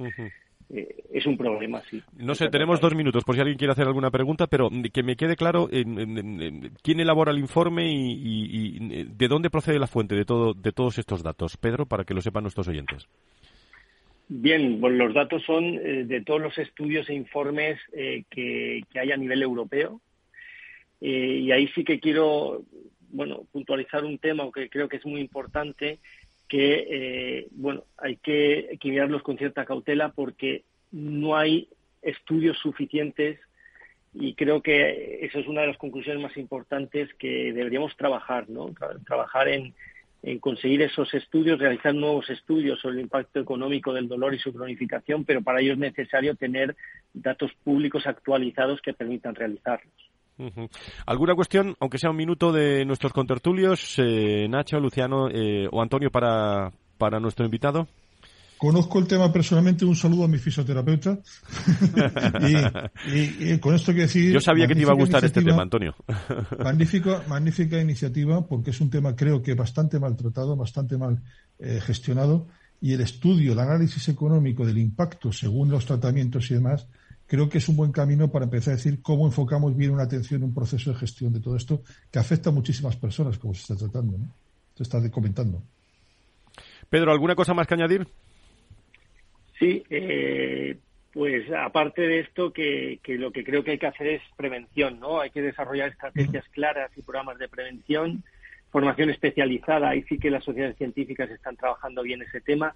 eh, es un problema, sí. No sé, tenemos dos minutos por si alguien quiere hacer alguna pregunta, pero que me quede claro quién elabora el informe y, y, de dónde procede la fuente de, todo, de todos estos datos. Pedro, para que lo sepan nuestros oyentes. Bien, los datos son eh, de todos los estudios e informes eh, que, hay a nivel europeo. Eh, y ahí sí que quiero, bueno, puntualizar un tema que creo que es muy importante, que, bueno, hay que, que mirarlos con cierta cautela porque no hay estudios suficientes y creo que eso es una de las conclusiones más importantes que deberíamos trabajar, ¿no? trabajar en, en conseguir esos estudios, realizar nuevos estudios sobre el impacto económico del dolor y su cronificación, pero para ello es necesario tener datos públicos actualizados que permitan realizarlos. ¿Alguna cuestión, aunque sea un minuto, de nuestros contertulios, eh, Nacho, Luciano eh, o Antonio, para, para nuestro invitado? Conozco el tema personalmente, un saludo a mi fisioterapeuta. y, con esto quiero decir. Yo sabía que te iba a gustar este tema, Antonio. magnífica iniciativa, porque es un tema, creo que bastante maltratado, bastante mal eh, gestionado. Y el estudio, el análisis económico del impacto según los tratamientos y demás, creo que es un buen camino para empezar a decir cómo enfocamos bien una atención, un proceso de gestión de todo esto, que afecta a muchísimas personas, como se está tratando, ¿no? Se está comentando. Pedro, ¿alguna cosa más que añadir? Sí, eh, pues aparte de esto, que, lo que creo que hay que hacer es prevención, ¿no? Hay que desarrollar estrategias claras y programas de prevención, formación especializada. Ahí sí que las sociedades científicas están trabajando bien ese tema.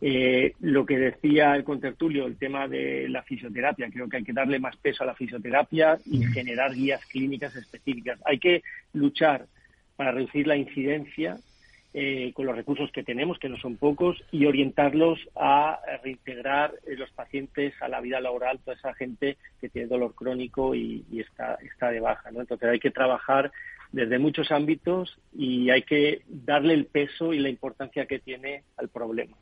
Eh, lo que decía el contertulio, el tema de la fisioterapia, creo que hay que darle más peso a la fisioterapia y generar guías clínicas específicas. Hay que luchar para reducir la incidencia eh, con los recursos que tenemos, que no son pocos, y orientarlos a reintegrar eh, los pacientes a la vida laboral, toda esa gente que tiene dolor crónico y, está, está de baja. ¿no? Entonces hay que trabajar desde muchos ámbitos y hay que darle el peso y la importancia que tiene al problema.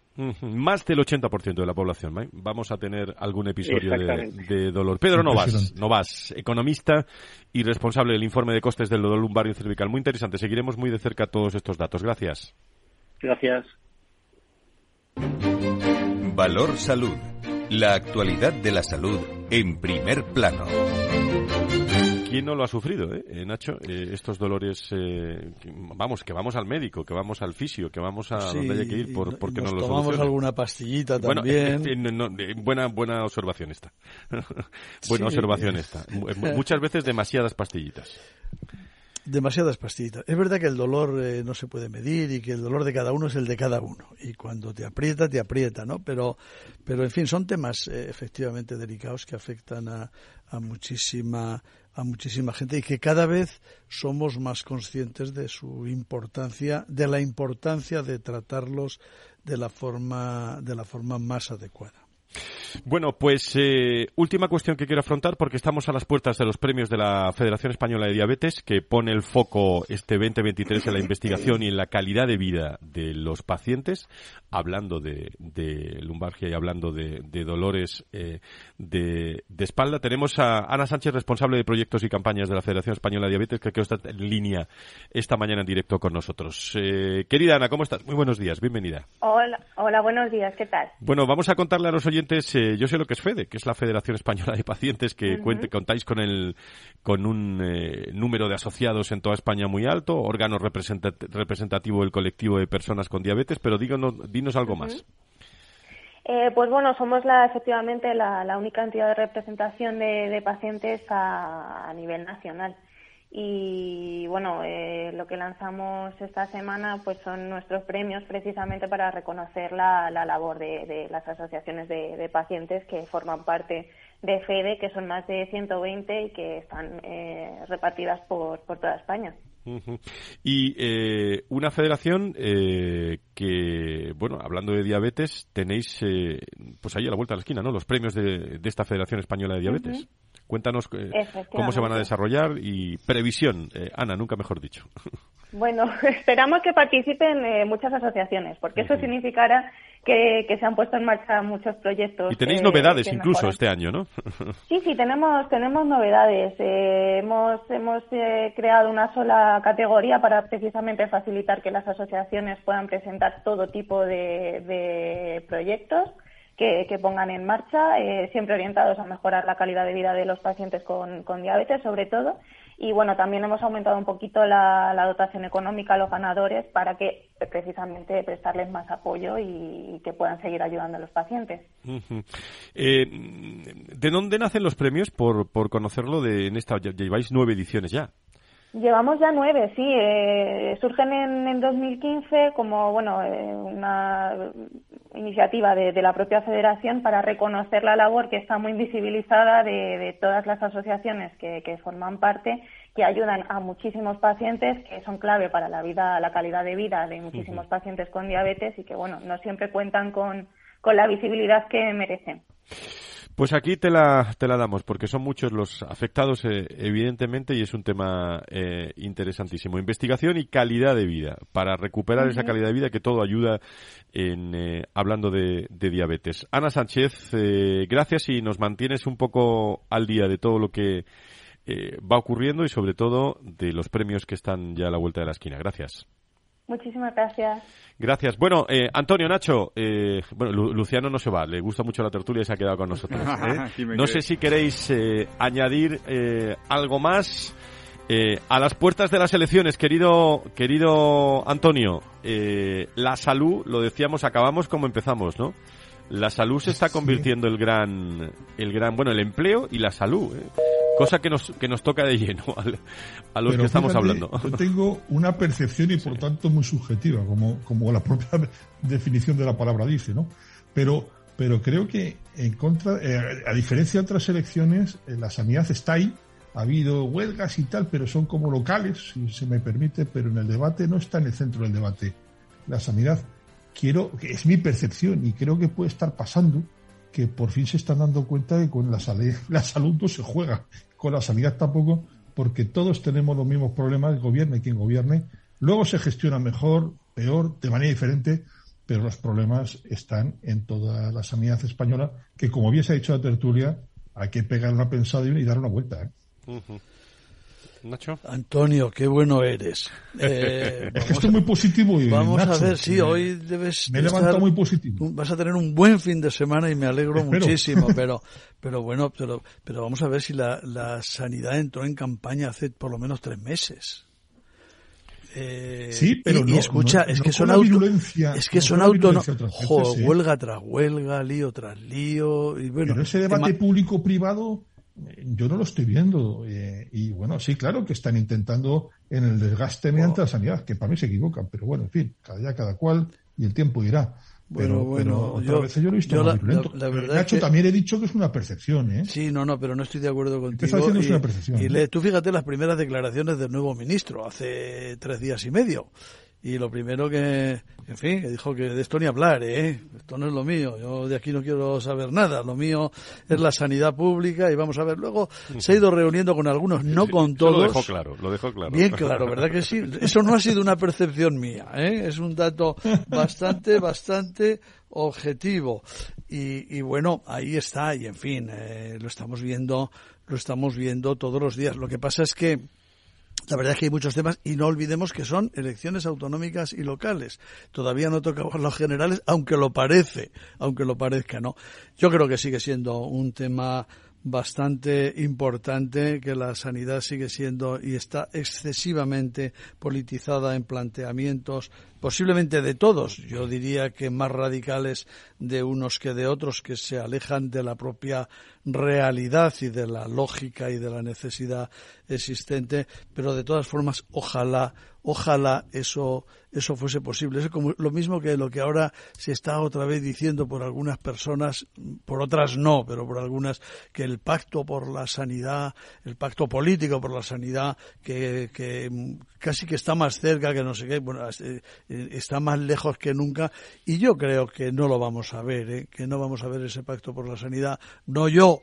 Más del 80% de la población. ¿eh? Vamos a tener algún episodio de, dolor. Pedro Novas, Novas, economista y responsable del informe de costes del dolor lumbario y cervical. Muy interesante. Seguiremos muy de cerca todos estos datos. Gracias. Gracias. Valor Salud. La actualidad de la salud en primer plano. ¿Quién no lo ha sufrido, eh, eh Nacho? Eh, estos dolores, eh, vamos, que vamos al médico, que vamos al fisio, que vamos a donde haya que ir por, porque nos, no lo tomamos alguna pastillita también. buena, buena observación esta. buena observación esta. Muchas veces demasiadas pastillitas demasiadas pastillitas. Es verdad que el dolor no se puede medir y que el dolor de cada uno es el de cada uno. Y cuando te aprieta, te aprieta, ¿no? Pero, pero en fin, son temas efectivamente delicados que afectan a, a muchísima a muchísima gente y que cada vez somos más conscientes de su importancia, de la importancia de tratarlos de la forma, de la forma más adecuada. Bueno, pues eh, última cuestión que quiero afrontar porque estamos a las puertas de los premios de la Federación Española de Diabetes que pone el foco este 2023 en la investigación y en la calidad de vida de los pacientes, hablando de, lumbargia y hablando de, dolores eh, de, espalda. Tenemos a Ana Sánchez, responsable de proyectos y campañas de la Federación Española de Diabetes, que creo está en línea esta mañana en directo con nosotros. Eh, querida Ana, ¿cómo estás? Muy buenos días, bienvenida. Hola, hola, buenos días, ¿qué tal? Bueno, vamos a contarle a los oyentes yo sé lo que es FEDE, que es la Federación Española de Pacientes, que contáis con, el, con un eh, número de asociados en toda España muy alto, órgano representativo del colectivo de personas con diabetes, pero díganos, dinos algo más. Eh, pues bueno, somos la, efectivamente la, única entidad de representación de, pacientes a, nivel nacional. Y bueno, eh, lo que lanzamos esta semana pues son nuestros premios precisamente para reconocer la, labor de, las asociaciones de, pacientes que forman parte de FEDE, que son más de 120 y que están eh, repartidas por, por toda España. Y eh, una federación que, bueno, hablando de diabetes, tenéis pues ahí a la vuelta de la esquina, ¿no? Los premios de, esta Federación Española de Diabetes. Cuéntanos eh, cómo se van a desarrollar y previsión, eh, Ana, nunca mejor dicho. Bueno, esperamos que participen eh, muchas asociaciones, porque eso significará que, se han puesto en marcha muchos proyectos. Y tenéis novedades incluso este año, ¿no? sí, sí, tenemos, tenemos novedades. hemos hemos creado una sola categoría para precisamente facilitar que las asociaciones puedan presentar todo tipo de proyectos que, pongan en marcha, eh, siempre orientados a mejorar la calidad de vida de los pacientes con, diabetes, sobre todo. Y bueno, también hemos aumentado un poquito la, dotación económica a los ganadores para que precisamente prestarles más apoyo y, que puedan seguir ayudando a los pacientes. Eh, ¿De dónde nacen los premios? Por, por conocerlo, de, en esta lleváis nueve ediciones ya. Llevamos ya nueve, sí. Eh, surgen en, en, 2015 como bueno eh, una iniciativa de, la propia Federación para reconocer la labor que está muy invisibilizada de, todas las asociaciones que, forman parte, que ayudan a muchísimos pacientes, que son clave para la vida, la calidad de vida de muchísimos pacientes con diabetes y que bueno no siempre cuentan con, con la visibilidad que merecen. Pues aquí te la, te la damos, porque son muchos los afectados, eh, evidentemente, y es un tema eh, interesantísimo. Investigación y calidad de vida, para recuperar esa calidad de vida que todo ayuda en eh, hablando de, de, diabetes. Ana Sánchez, gracias y nos mantienes un poco al día de todo lo que va ocurriendo y sobre todo de los premios que están ya a la vuelta de la esquina. Gracias. Muchísimas gracias. Gracias. Bueno, eh, Antonio, Nacho, eh, bueno, Luciano no se va, le gusta mucho la tertulia y se ha quedado con nosotros. ¿eh? no sé si queréis añadir algo más. a las puertas de las elecciones, querido, querido Antonio, la salud, lo decíamos, acabamos como empezamos, ¿no? La salud se está convirtiendo el gran, el gran, bueno, el empleo y la salud. ¿eh? Cosa que nos, que nos toca de lleno a, los que estamos hablando. Yo tengo una percepción y por tanto muy subjetiva, como, como la propia definición de la palabra dice, ¿no? Pero, pero creo que en contra, eh, a diferencia de otras elecciones, eh, la sanidad está ahí. Ha habido huelgas y tal, pero son como locales, si se me permite, pero en el debate no está en el centro del debate. La sanidad, quiero, es mi percepción y creo que puede estar pasando que por fin se están dando cuenta de que con la, salud, la salud no se juega, con la sanidad tampoco, porque todos tenemos los mismos problemas, gobierne quien gobierne. Luego se gestiona mejor, peor, de manera diferente, pero los problemas están en toda la sanidad española, que como bien se ha dicho la tertulia, hay que pegar una pensada y dar una vuelta. ¿eh? Nacho. Antonio, qué bueno eres. Eh, es que estoy muy positivo. Y, vamos a ver, sí, hoy debes. Me he levantado muy positivo. Vas a tener un buen fin de semana y me alegro muchísimo, pero, pero bueno, pero, pero vamos a ver si la, la sanidad entró en campaña hace por lo menos tres meses. Eh, sí, pero y, no, escucha, es, que son auto, es que son autónomos. huelga tras huelga, lío tras lío. Y bueno, pero ese debate público-privado yo no lo estoy viendo. Eh, y bueno, sí, claro que están intentando en el desgaste mediante la sanidad, que para mí se equivocan, pero bueno, en fin, cada día cada cual y el tiempo irá. Pero, bueno, bueno yo, yo lo he visto la, la, verdad Nacho, también he dicho que es una percepción, ¿eh? Sí, no, no, pero no estoy de acuerdo contigo. Y, es una percepción. Y le, tú fíjate las primeras declaraciones del nuevo ministro hace tres días y medio. Y lo primero que, en fin, que dijo que de esto ni hablar, ¿eh? Esto no es lo mío, yo de aquí no quiero saber nada, lo mío es la sanidad pública y vamos a ver. Luego se ha ido reuniendo con algunos, no con todos. Lo dejó claro, lo dejó claro. Bien claro, ¿verdad que sí? Eso no ha sido una percepción mía, ¿eh? Es un dato bastante, bastante objetivo. Y, y bueno, ahí está, y en fin, eh, lo estamos viendo, lo estamos viendo todos los días. Lo que pasa es que la verdad es que hay muchos temas y no olvidemos que son elecciones autonómicas y locales. Todavía no tocamos los generales, aunque lo parece, aunque lo parezca, ¿no? Yo creo que sigue siendo un tema bastante importante que la sanidad sigue siendo y está excesivamente politizada en planteamientos posiblemente de todos, yo diría que más radicales de unos que de otros que se alejan de la propia realidad y de la lógica y de la necesidad existente, pero de todas formas ojalá ojalá eso eso fuese posible. Es como lo mismo que lo que ahora se está otra vez diciendo por algunas personas, por otras no, pero por algunas, que el pacto por la sanidad, el pacto político por la sanidad, que, que casi que está más cerca que no sé qué, bueno, eh, está más lejos que nunca, y yo creo que no lo vamos a ver, ¿eh? que no vamos a ver ese pacto por la sanidad, no yo,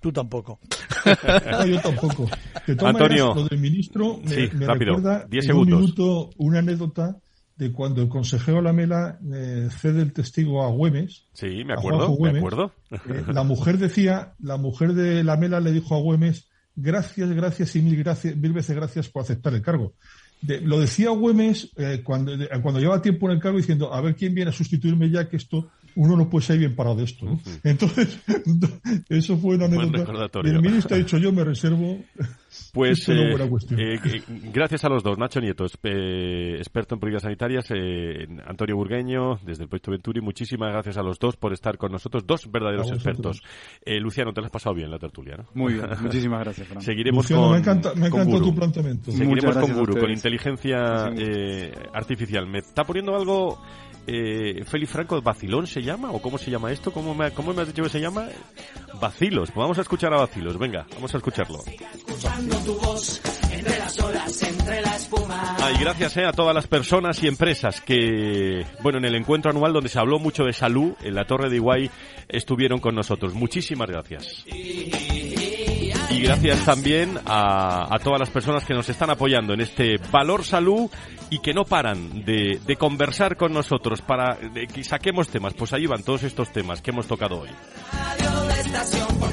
Tú tampoco. no, yo tampoco. Antonio. lo del ministro me, sí, rápido, recuerda diez en un minuto una anécdota de cuando el consejero Lamela eh, cede el testigo a Güemes. Sí, me acuerdo, me acuerdo. Eh, la mujer decía, la mujer de Lamela le dijo a Güemes, gracias, gracias y mil, gracias, mil veces gracias por aceptar el cargo. Lo decía Güemes eh, cuando, cuando llevaba tiempo en el cargo diciendo, a ver quién viene a sustituirme ya que esto uno no puede ser bien parado de esto. Entonces, eso fue una anécdota. El ministro ha dicho, yo me reservo. Pues eh, eh, gracias a los dos, Nacho Nieto, experto en políticas sanitarias, eh, Antonio Burgueño, desde el Proyecto Venturi, muchísimas gracias a los dos por estar con nosotros, dos verdaderos expertos. Luciano, te lo has pasado bien la tertulia, ¿no? Muy bien, muchísimas gracias, Seguiremos con, me encanta, me encanta tu planteamiento. Seguiremos con Guru, con inteligencia artificial. Me está poniendo algo eh, Félix Franco, ¿Vacilón se llama? ¿O cómo se llama esto? ¿Cómo me, ¿Cómo me has dicho que se llama? Vacilos. Vamos a escuchar a Vacilos. Venga, vamos a escucharlo. escuchando tu voz entre las olas, entre la espuma. Ah, y gracias eh, a todas las personas y empresas que, bueno, en el encuentro anual donde se habló mucho de salud, en la Torre de Iguay, estuvieron con nosotros. Muchísimas gracias. Y gracias también a, a, todas las personas que nos están apoyando en este Valor Salud y que no paran de, de conversar con nosotros para que saquemos temas. Pues ahí van todos estos temas que hemos tocado hoy.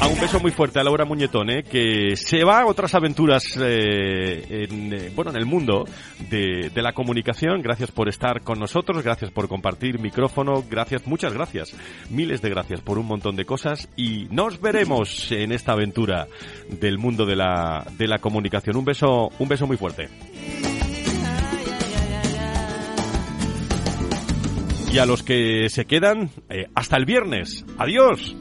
A un beso muy fuerte a Laura Muñetón, ¿eh? que se va a otras aventuras eh, en, eh, bueno, en el mundo de, de, la comunicación. Gracias por estar con nosotros, gracias por compartir micrófono, gracias, muchas gracias, miles de gracias por un montón de cosas y nos veremos en esta aventura del mundo de la, de la comunicación. Un beso, un beso muy fuerte. Y a los que se quedan, hasta el viernes. Adiós.